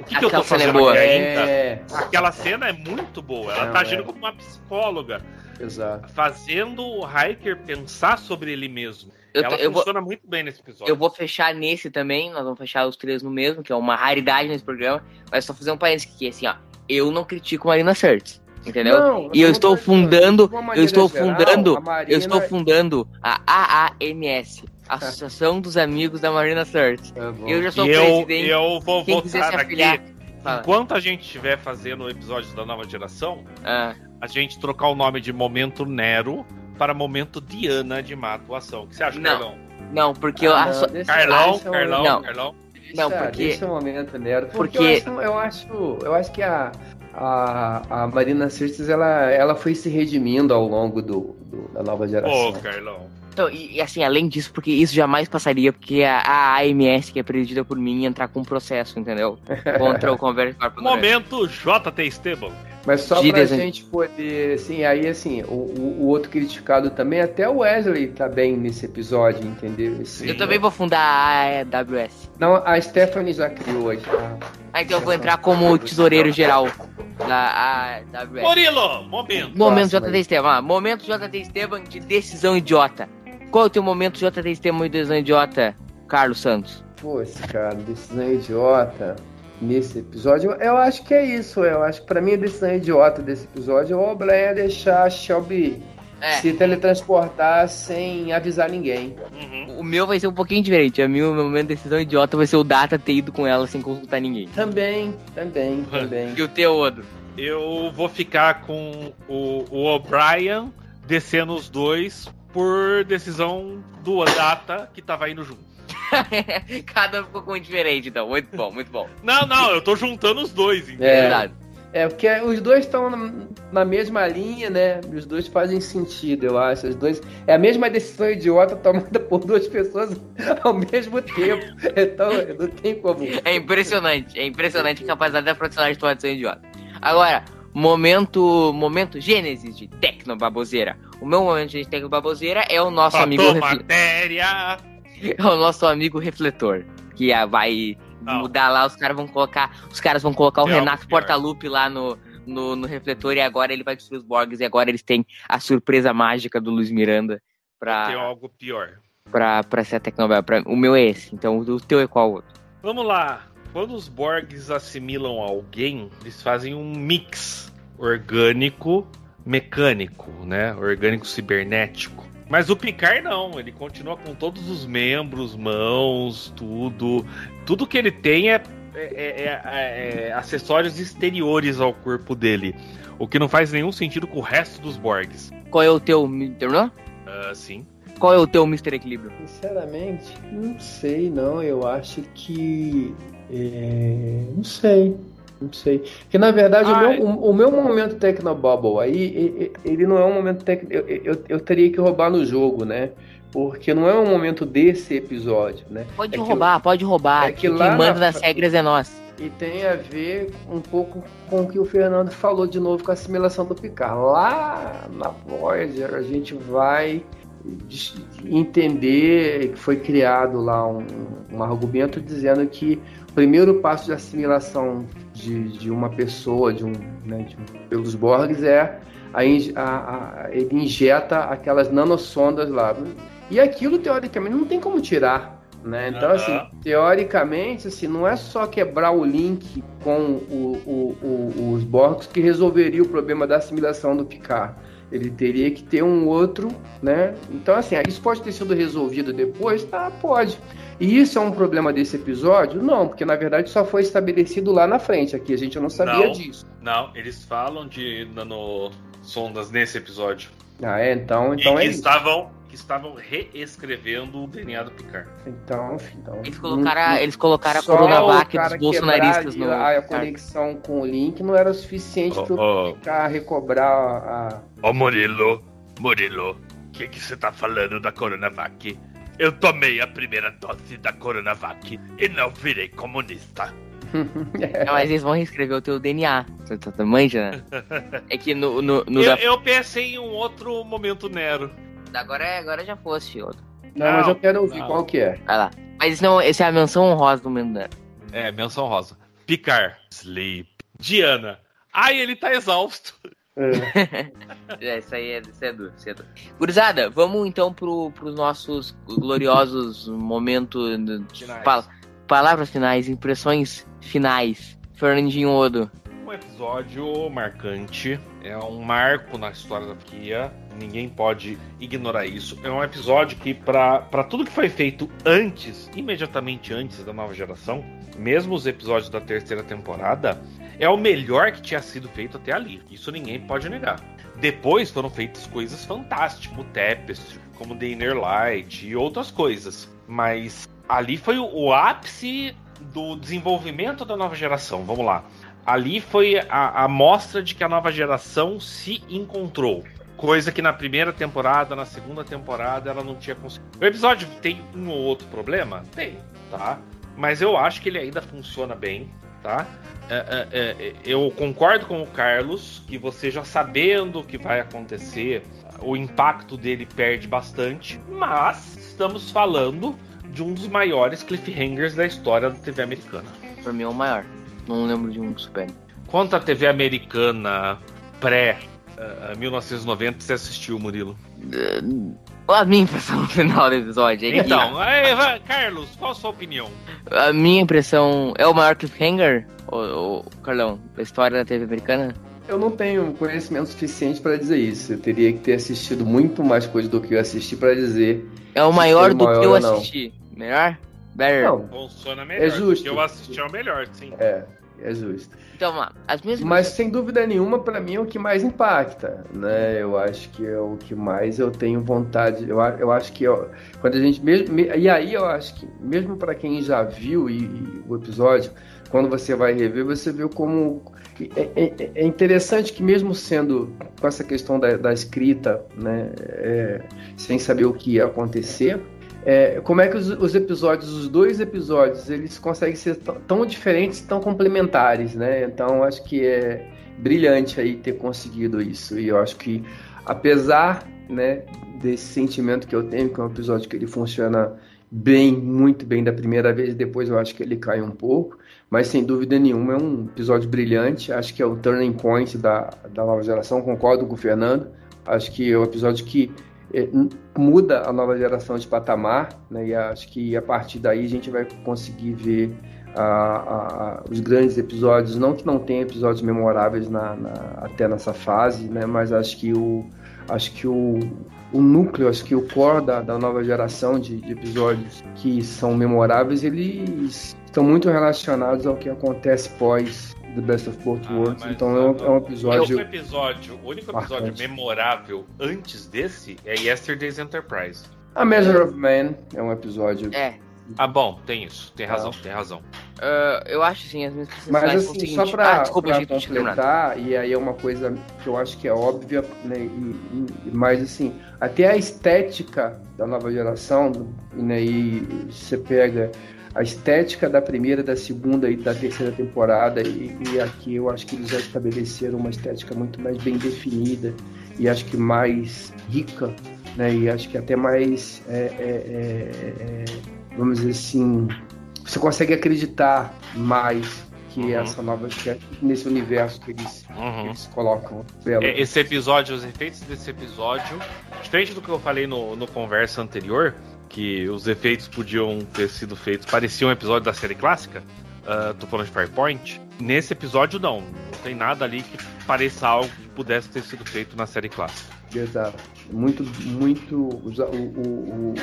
O que, que eu tô fazendo é boa. É... Aquela cena é muito boa. Ela Não, tá agindo é. como uma psicóloga. Exato. Fazendo o Hiker pensar sobre ele mesmo. Eu, ela eu funciona vou, muito bem nesse episódio. Eu vou fechar nesse também, nós vamos fechar os três no mesmo, que é uma raridade nesse programa. Mas só fazer um parênteses aqui, assim, ó. Eu não critico Marina Sirtis. Entendeu? Não, e eu estou fundando, eu estou geral, fundando, a Marina- eu estou fundando a AAMS, Associação dos Amigos da Marina Search. Tá. Eu já sou E eu, presidente. eu vou Quem votar se aqui. fala. Enquanto a gente estiver fazendo episódios da nova geração, Ah, a gente trocar o nome de Momento Nero para Momento Diana de má atuação. O que você acha, Não. Carlão? não, porque eu Ah, acho. não, deixa- Carlão, eu- Carlão, Não. Carlão. Não, porque- Deixa um momento, Nero. Porque, Porque- Eu, acho, eu acho, eu acho que a, a, a Marina Sirtis, ela, ela foi se redimindo ao longo do, do- da nova Pô, geração. Carlão. Então, e, e assim, além disso, porque isso jamais passaria, porque a, a AMS, que é presidida por mim, ia entrar com um processo, entendeu? Contra o Converge Corp. Momento JT Esteban. Mas só pra desenho. gente poder, assim, aí assim, o, o, o outro criticado também, até o Wesley tá bem nesse episódio, entendeu? Esse-. Eu também vou fundar a AWS. Não, a Stephanie já criou a, a- Ah, então eu vou entrar como tesoureiro geral da AWS. Murilo, momento. Momento Próximo JT. Esteban. Ah, momento JT Esteban de decisão idiota. Qual é o teu momento JT Esteban de decisão idiota, Carlos Santos? Pô, esse cara, decisão idiota nesse episódio, eu acho que é isso. Eu acho que pra mim a decisão idiota desse episódio é o O'Brien deixar a Shelby É, se teletransportar sem avisar ninguém. Uhum. o meu vai ser um pouquinho diferente. A minha, o meu momento de decisão idiota vai ser o Data ter ido com ela sem consultar ninguém. Também, também, também. E o teu, Odo? Eu vou ficar com o, o O'Brien descendo os dois por decisão do Data que tava indo junto. Cada um ficou com um diferente, então. Muito bom, muito bom. Não, não, eu tô juntando os dois, entendeu? É. Verdade. É, porque os dois estão na, mesma linha, né? Os dois fazem sentido, eu acho. Os dois. É a mesma decisão idiota tomada por duas pessoas ao mesmo tempo. Então, não tem como. É impressionante, é impressionante a capacidade da profissional de tomar decisão idiota. Agora, momento, momento gênesis de Tecnobaboseira. O meu momento de Tecnobaboseira é o nosso amigo refle- matéria. É o nosso amigo refletor, que ah, vai Não. mudar lá, os caras vão colocar, os caras vão colocar o É Renato pior. Portaluppi lá no, no, no refletor e agora ele vai destruir os Borgs e agora eles têm a surpresa mágica do Luiz Miranda pra, Tem algo pior. pra, pra ser a Tecnobel. Pra- O meu é esse, então o teu é qual outro? Vamos lá. Quando os Borgs assimilam alguém, eles fazem um mix orgânico mecânico, né? Orgânico cibernético. Mas o Picard não, ele continua com todos os membros, mãos, tudo. Tudo que ele tem é, é- é- é- é acessórios exteriores ao corpo dele. O que não faz nenhum sentido com o resto dos Borgs. Qual é o teu, terminou? Assim. Qual é o teu Mr. Equilíbrio? Sinceramente, não sei, não. Eu acho que. é, Não sei. Não sei. Porque na verdade, o, Ah, meu, o, o meu momento Tecnobubble aí, ele não é um momento técnico. Eu, eu, eu teria que roubar no jogo, né? Porque não é um momento desse episódio, né? Pode É que- roubar, pode roubar. é que Quem lá manda na- nas regras é nós. E tem a ver um pouco com o que o Fernando falou de novo com a assimilação do Picard. Lá na Voyager a gente vai entender que foi criado lá um, um argumento dizendo que o primeiro passo de assimilação de, de uma pessoa, de um, né, de um- pelos Borgs é a, a- a- ele injeta aquelas nanossondas lá. E aquilo, teoricamente, não tem como tirar. Né? Então, Aham. assim, teoricamente, assim, não é só quebrar o link com o- o- o- os Borgs que resolveria o problema da assimilação do Picard. Ele teria que ter um outro, né? Então, assim, isso pode ter sido resolvido depois? Ah, pode. E isso é um problema desse episódio? Não, porque na verdade só foi estabelecido lá na frente. Aqui a gente não sabia Não. disso. Não, eles falam de nanosondas nesse episódio. Ah, é? Então, então e é que isso. estavam, que estavam reescrevendo o DNA do Picard. Então, enfim, então, Eles colocaram, não- eles colocaram a Coronavac dos bolsonaristas no. A, a conexão com o link não era suficiente para o Picard recobrar a. Ô Murilo, Murilo, o que que você tá falando da Coronavac? Eu tomei a primeira dose da Coronavac e não virei comunista. Não, mas eles vão reescrever o teu DNA. Tu, tu, tu manja, né? É que no. no, no Eu, da- eu pensei em um outro momento Nero. Agora, é- agora já fosse outro. Não, mas eu quero ouvir não. qual que é. Vai lá. Mas não, essa é a menção honrosa do Mendano. É, menção rosa. Picard, Sleep, Diana. Ai, ele tá exausto. É. É, isso aí é, isso é duro, isso é duro. Gurizada, vamos então pro, pros nossos gloriosos momentos. Finais. pa- palavras finais, impressões finais. Fernandinho Odo. um episódio marcante, é um marco na história da franquia. Ninguém pode ignorar isso. É um episódio que, para tudo que foi feito antes, imediatamente antes da nova geração, mesmo os episódios da terceira temporada, é o melhor que tinha sido feito até ali. Isso ninguém pode negar. Depois foram feitas coisas fantásticas, como Tapestry, como The Inner Light e outras coisas. Mas ali foi o, ápice do desenvolvimento da nova geração. Vamos lá. Ali foi a, a mostra de que a nova geração se encontrou. Coisa que na primeira temporada, na segunda temporada, ela não tinha conseguido. O episódio tem um ou outro problema? Tem, tá? Mas eu acho que ele ainda funciona bem, tá? É, é, é, eu concordo com o Carlos que você já sabendo o que vai acontecer, o impacto dele perde bastante, mas estamos falando de um dos maiores cliffhangers da história da TV americana. Pra mim é o maior. Não lembro de um super. Quanto à TV americana pré uh, 1990 você assistiu, Murilo? Uh, a minha impressão no final do episódio. É então, aí, vai, Carlos, qual a sua opinião? A minha impressão é o maior cliffhanger, o, Carlão, da história da TV americana? Eu não tenho conhecimento suficiente para dizer isso. Eu teria que ter assistido muito mais coisa do que eu assisti para dizer. É o maior do maior que eu assisti. Melhor? Better. Não, Funciona melhor. É justo. que eu assisti é o melhor, sim. É, é justo. Então, as minhas... Mas sem dúvida nenhuma, para mim é o que mais impacta, né? Eu acho que é o que mais eu tenho vontade. Eu, eu acho que ó, quando a gente mesmo e aí eu acho que mesmo para quem já viu e, e, o episódio, quando você vai rever, você vê como é, é, é interessante que mesmo sendo com essa questão da, da escrita, né, é, sem saber o que ia acontecer, é, como é que os, os, episódios, os dois episódios, eles conseguem ser tão diferentes, tão complementares, né? Então acho que é brilhante aí ter conseguido isso. E eu acho que apesar, né, desse sentimento que eu tenho, que é um episódio que ele funciona bem, muito bem da primeira vez, depois eu acho que ele cai um pouco, mas sem dúvida nenhuma é um episódio brilhante. Acho que é o turning point da, da nova geração. Concordo com o Fernando. Acho que é um episódio que muda a nova geração de patamar, né? E acho que a partir daí a gente vai conseguir ver a, a, os grandes episódios, não que não tenha episódios memoráveis na, na, até nessa fase, né? Mas acho que o acho que o, o núcleo, acho que o core da, da nova geração de, de episódios que são memoráveis, eles estão muito relacionados ao que acontece pós The Best of Both ah, Worlds. então é um, é um episódio. É episódio. O único episódio marcante. memorável antes desse é Yesterday's Enterprise. A Measure of Man é um episódio. É. Ah, bom, tem isso. Tem razão, ah. tem razão. Uh, eu acho assim, as minhas Mas assim, só pra, ah, desculpa, pra completar, e aí é uma coisa que eu acho que é óbvia, né, e, e, mas assim, até a estética da nova geração, né, e você pega a estética da primeira, da segunda e da terceira temporada. E, e, aqui eu acho que eles já estabeleceram uma estética muito mais bem definida e acho que mais rica, né? E acho que até mais, é, é, é, é vamos dizer assim, você consegue acreditar mais que uhum. essa nova nesse universo que eles, uhum. que eles colocam. Esse episódio, os efeitos desse episódio, diferente do que eu falei no, no conversa anterior, que os efeitos podiam ter sido feitos, parecia um episódio da série clássica, uh, tô falando de Firepoint, nesse episódio não, não tem nada ali que pareça algo que pudesse ter sido feito na série clássica. Exato. Muito, muito. O, o,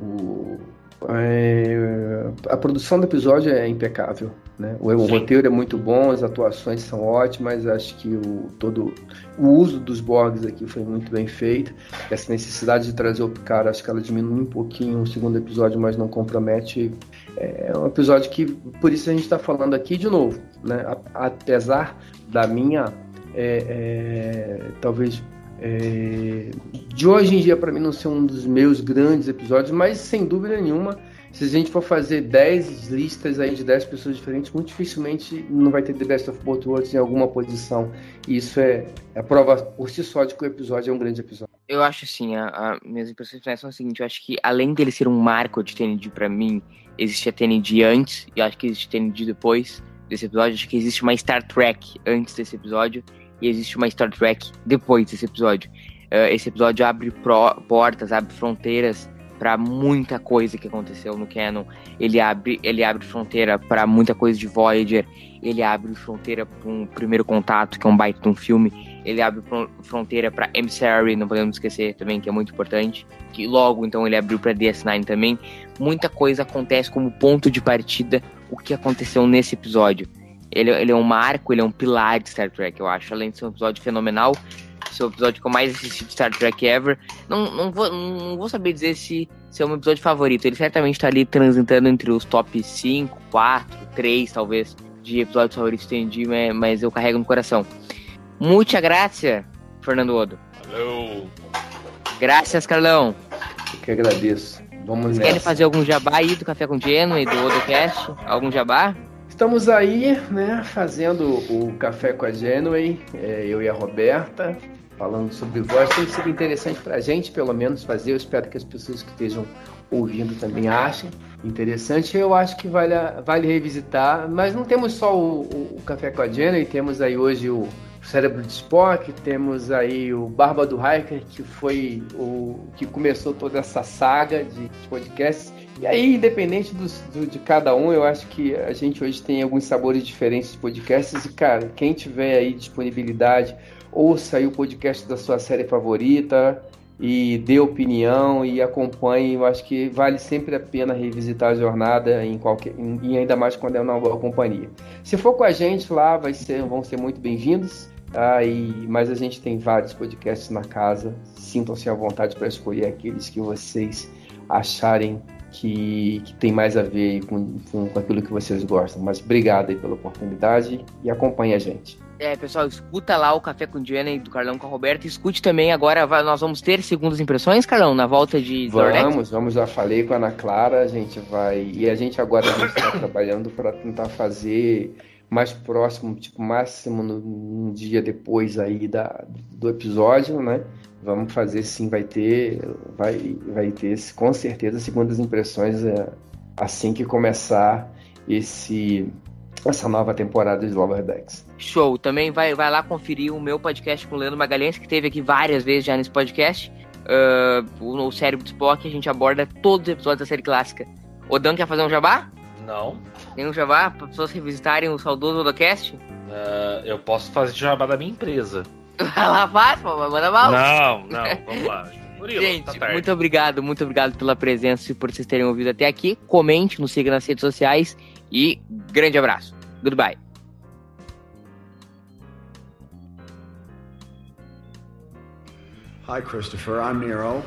o é, a produção do episódio é impecável. Né? O, o, roteiro é muito bom, as atuações são ótimas, acho que o, todo o uso dos Borgs aqui foi muito bem feito. Essa necessidade de trazer o Picard, acho que ela diminui um pouquinho no segundo episódio, mas não compromete. É um episódio que, por isso a gente está falando aqui de novo. Né? Apesar da minha, é, é, talvez é, de hoje em dia, para mim, não ser um dos meus grandes episódios, mas sem dúvida nenhuma, se a gente for fazer 10 listas aí de 10 pessoas diferentes, muito dificilmente não vai ter The Best of Both Worlds em alguma posição. E isso é, é prova por si só de que o episódio é um grande episódio. Eu acho assim, a, a minhas impressões finais são o seguinte, eu acho que além dele ser um marco de TND para mim, existe a TND antes, e acho que existe TND depois desse episódio, acho que existe uma Star Trek antes desse episódio, e existe uma Star Trek depois desse episódio. Uh, esse episódio abre pro, portas, abre fronteiras para muita coisa que aconteceu no canon. Ele abre, ele abre fronteira para muita coisa de Voyager. Ele abre fronteira para um primeiro contato, que é um baita de um filme. Ele abre fronteira para Emissary, não podemos esquecer também, que é muito importante. Que logo então ele abriu para DS9 também. Muita coisa acontece como ponto de partida o que aconteceu nesse episódio. Ele, ele é um marco, ele é um pilar de Star Trek, eu acho. Além de ser um episódio fenomenal, ser o episódio que eu mais assisti de Star Trek ever. Não, não, vou, não vou saber dizer se, se é um episódio favorito. Ele certamente está ali transitando entre os top 5, 4, 3, talvez, de episódios favoritos que entendi, mas eu carrego no coração. Muita graça, Fernando Odo. Valeu. Graças, Carlão. Eu que agradeço. Vamos Vocês nessa. querem fazer algum jabá aí do Café com Geno e do Odocast? Algum jabá? Estamos aí, né, fazendo o Café com a Genway, é, eu e a Roberta, falando sobre voz. Tem sido interessante para a gente, pelo menos, fazer. Eu espero que as pessoas que estejam ouvindo também achem interessante. Eu acho que vale, vale revisitar, mas não temos só o, o, Café com a Genway, temos aí hoje o Cérebro de Spock, temos aí o Barba do Hiker, que foi o que começou toda essa saga de podcasts. E aí, independente do, do, de cada um, eu acho que a gente hoje tem alguns sabores diferentes de podcasts. E, cara, quem tiver aí disponibilidade, ouça aí o podcast da sua série favorita e dê opinião e acompanhe. Eu acho que vale sempre a pena revisitar a jornada em qualquer, e ainda mais quando é uma boa companhia. Se for com a gente lá, ser, vão ser muito bem-vindos. Ah, e, mas a gente tem vários podcasts na casa. Sintam-se à vontade para escolher aqueles que vocês acharem que, que tem mais a ver com, com, com, aquilo que vocês gostam. Mas obrigado aí pela oportunidade e acompanhe a gente. É, pessoal, escuta lá o Café com Jenny do Carlão com a Roberta. Escute também agora, nós vamos ter segundas impressões, Carlão, na volta de Vamos, vamos, já falei com a Ana Clara, a gente vai. E a gente agora está trabalhando para tentar fazer mais próximo, tipo, máximo no, um dia depois aí da, do episódio, né? Vamos fazer sim, vai ter, vai, vai ter com certeza segundas impressões é, assim que começar esse essa nova temporada de Lower Decks. Show! Também vai, vai lá conferir o meu podcast com o Leandro Magalhães, que teve aqui várias vezes já nesse podcast. Uh, o, o Cérebro do Spock, a gente aborda todos os episódios da série clássica. O Dan quer fazer um jabá? Não. Tem um jabá para pessoas revisitarem o saudoso Odocast? Uh, eu posso fazer jabá da minha empresa. Vai lá, faz, pô, manda mal. Não, não, vamos lá. Murilo, Gente, tá muito obrigado, muito obrigado pela presença e por vocês terem ouvido até aqui. Comente, nos siga nas redes sociais e grande abraço. Goodbye. Hi, Christopher. I'm Nero.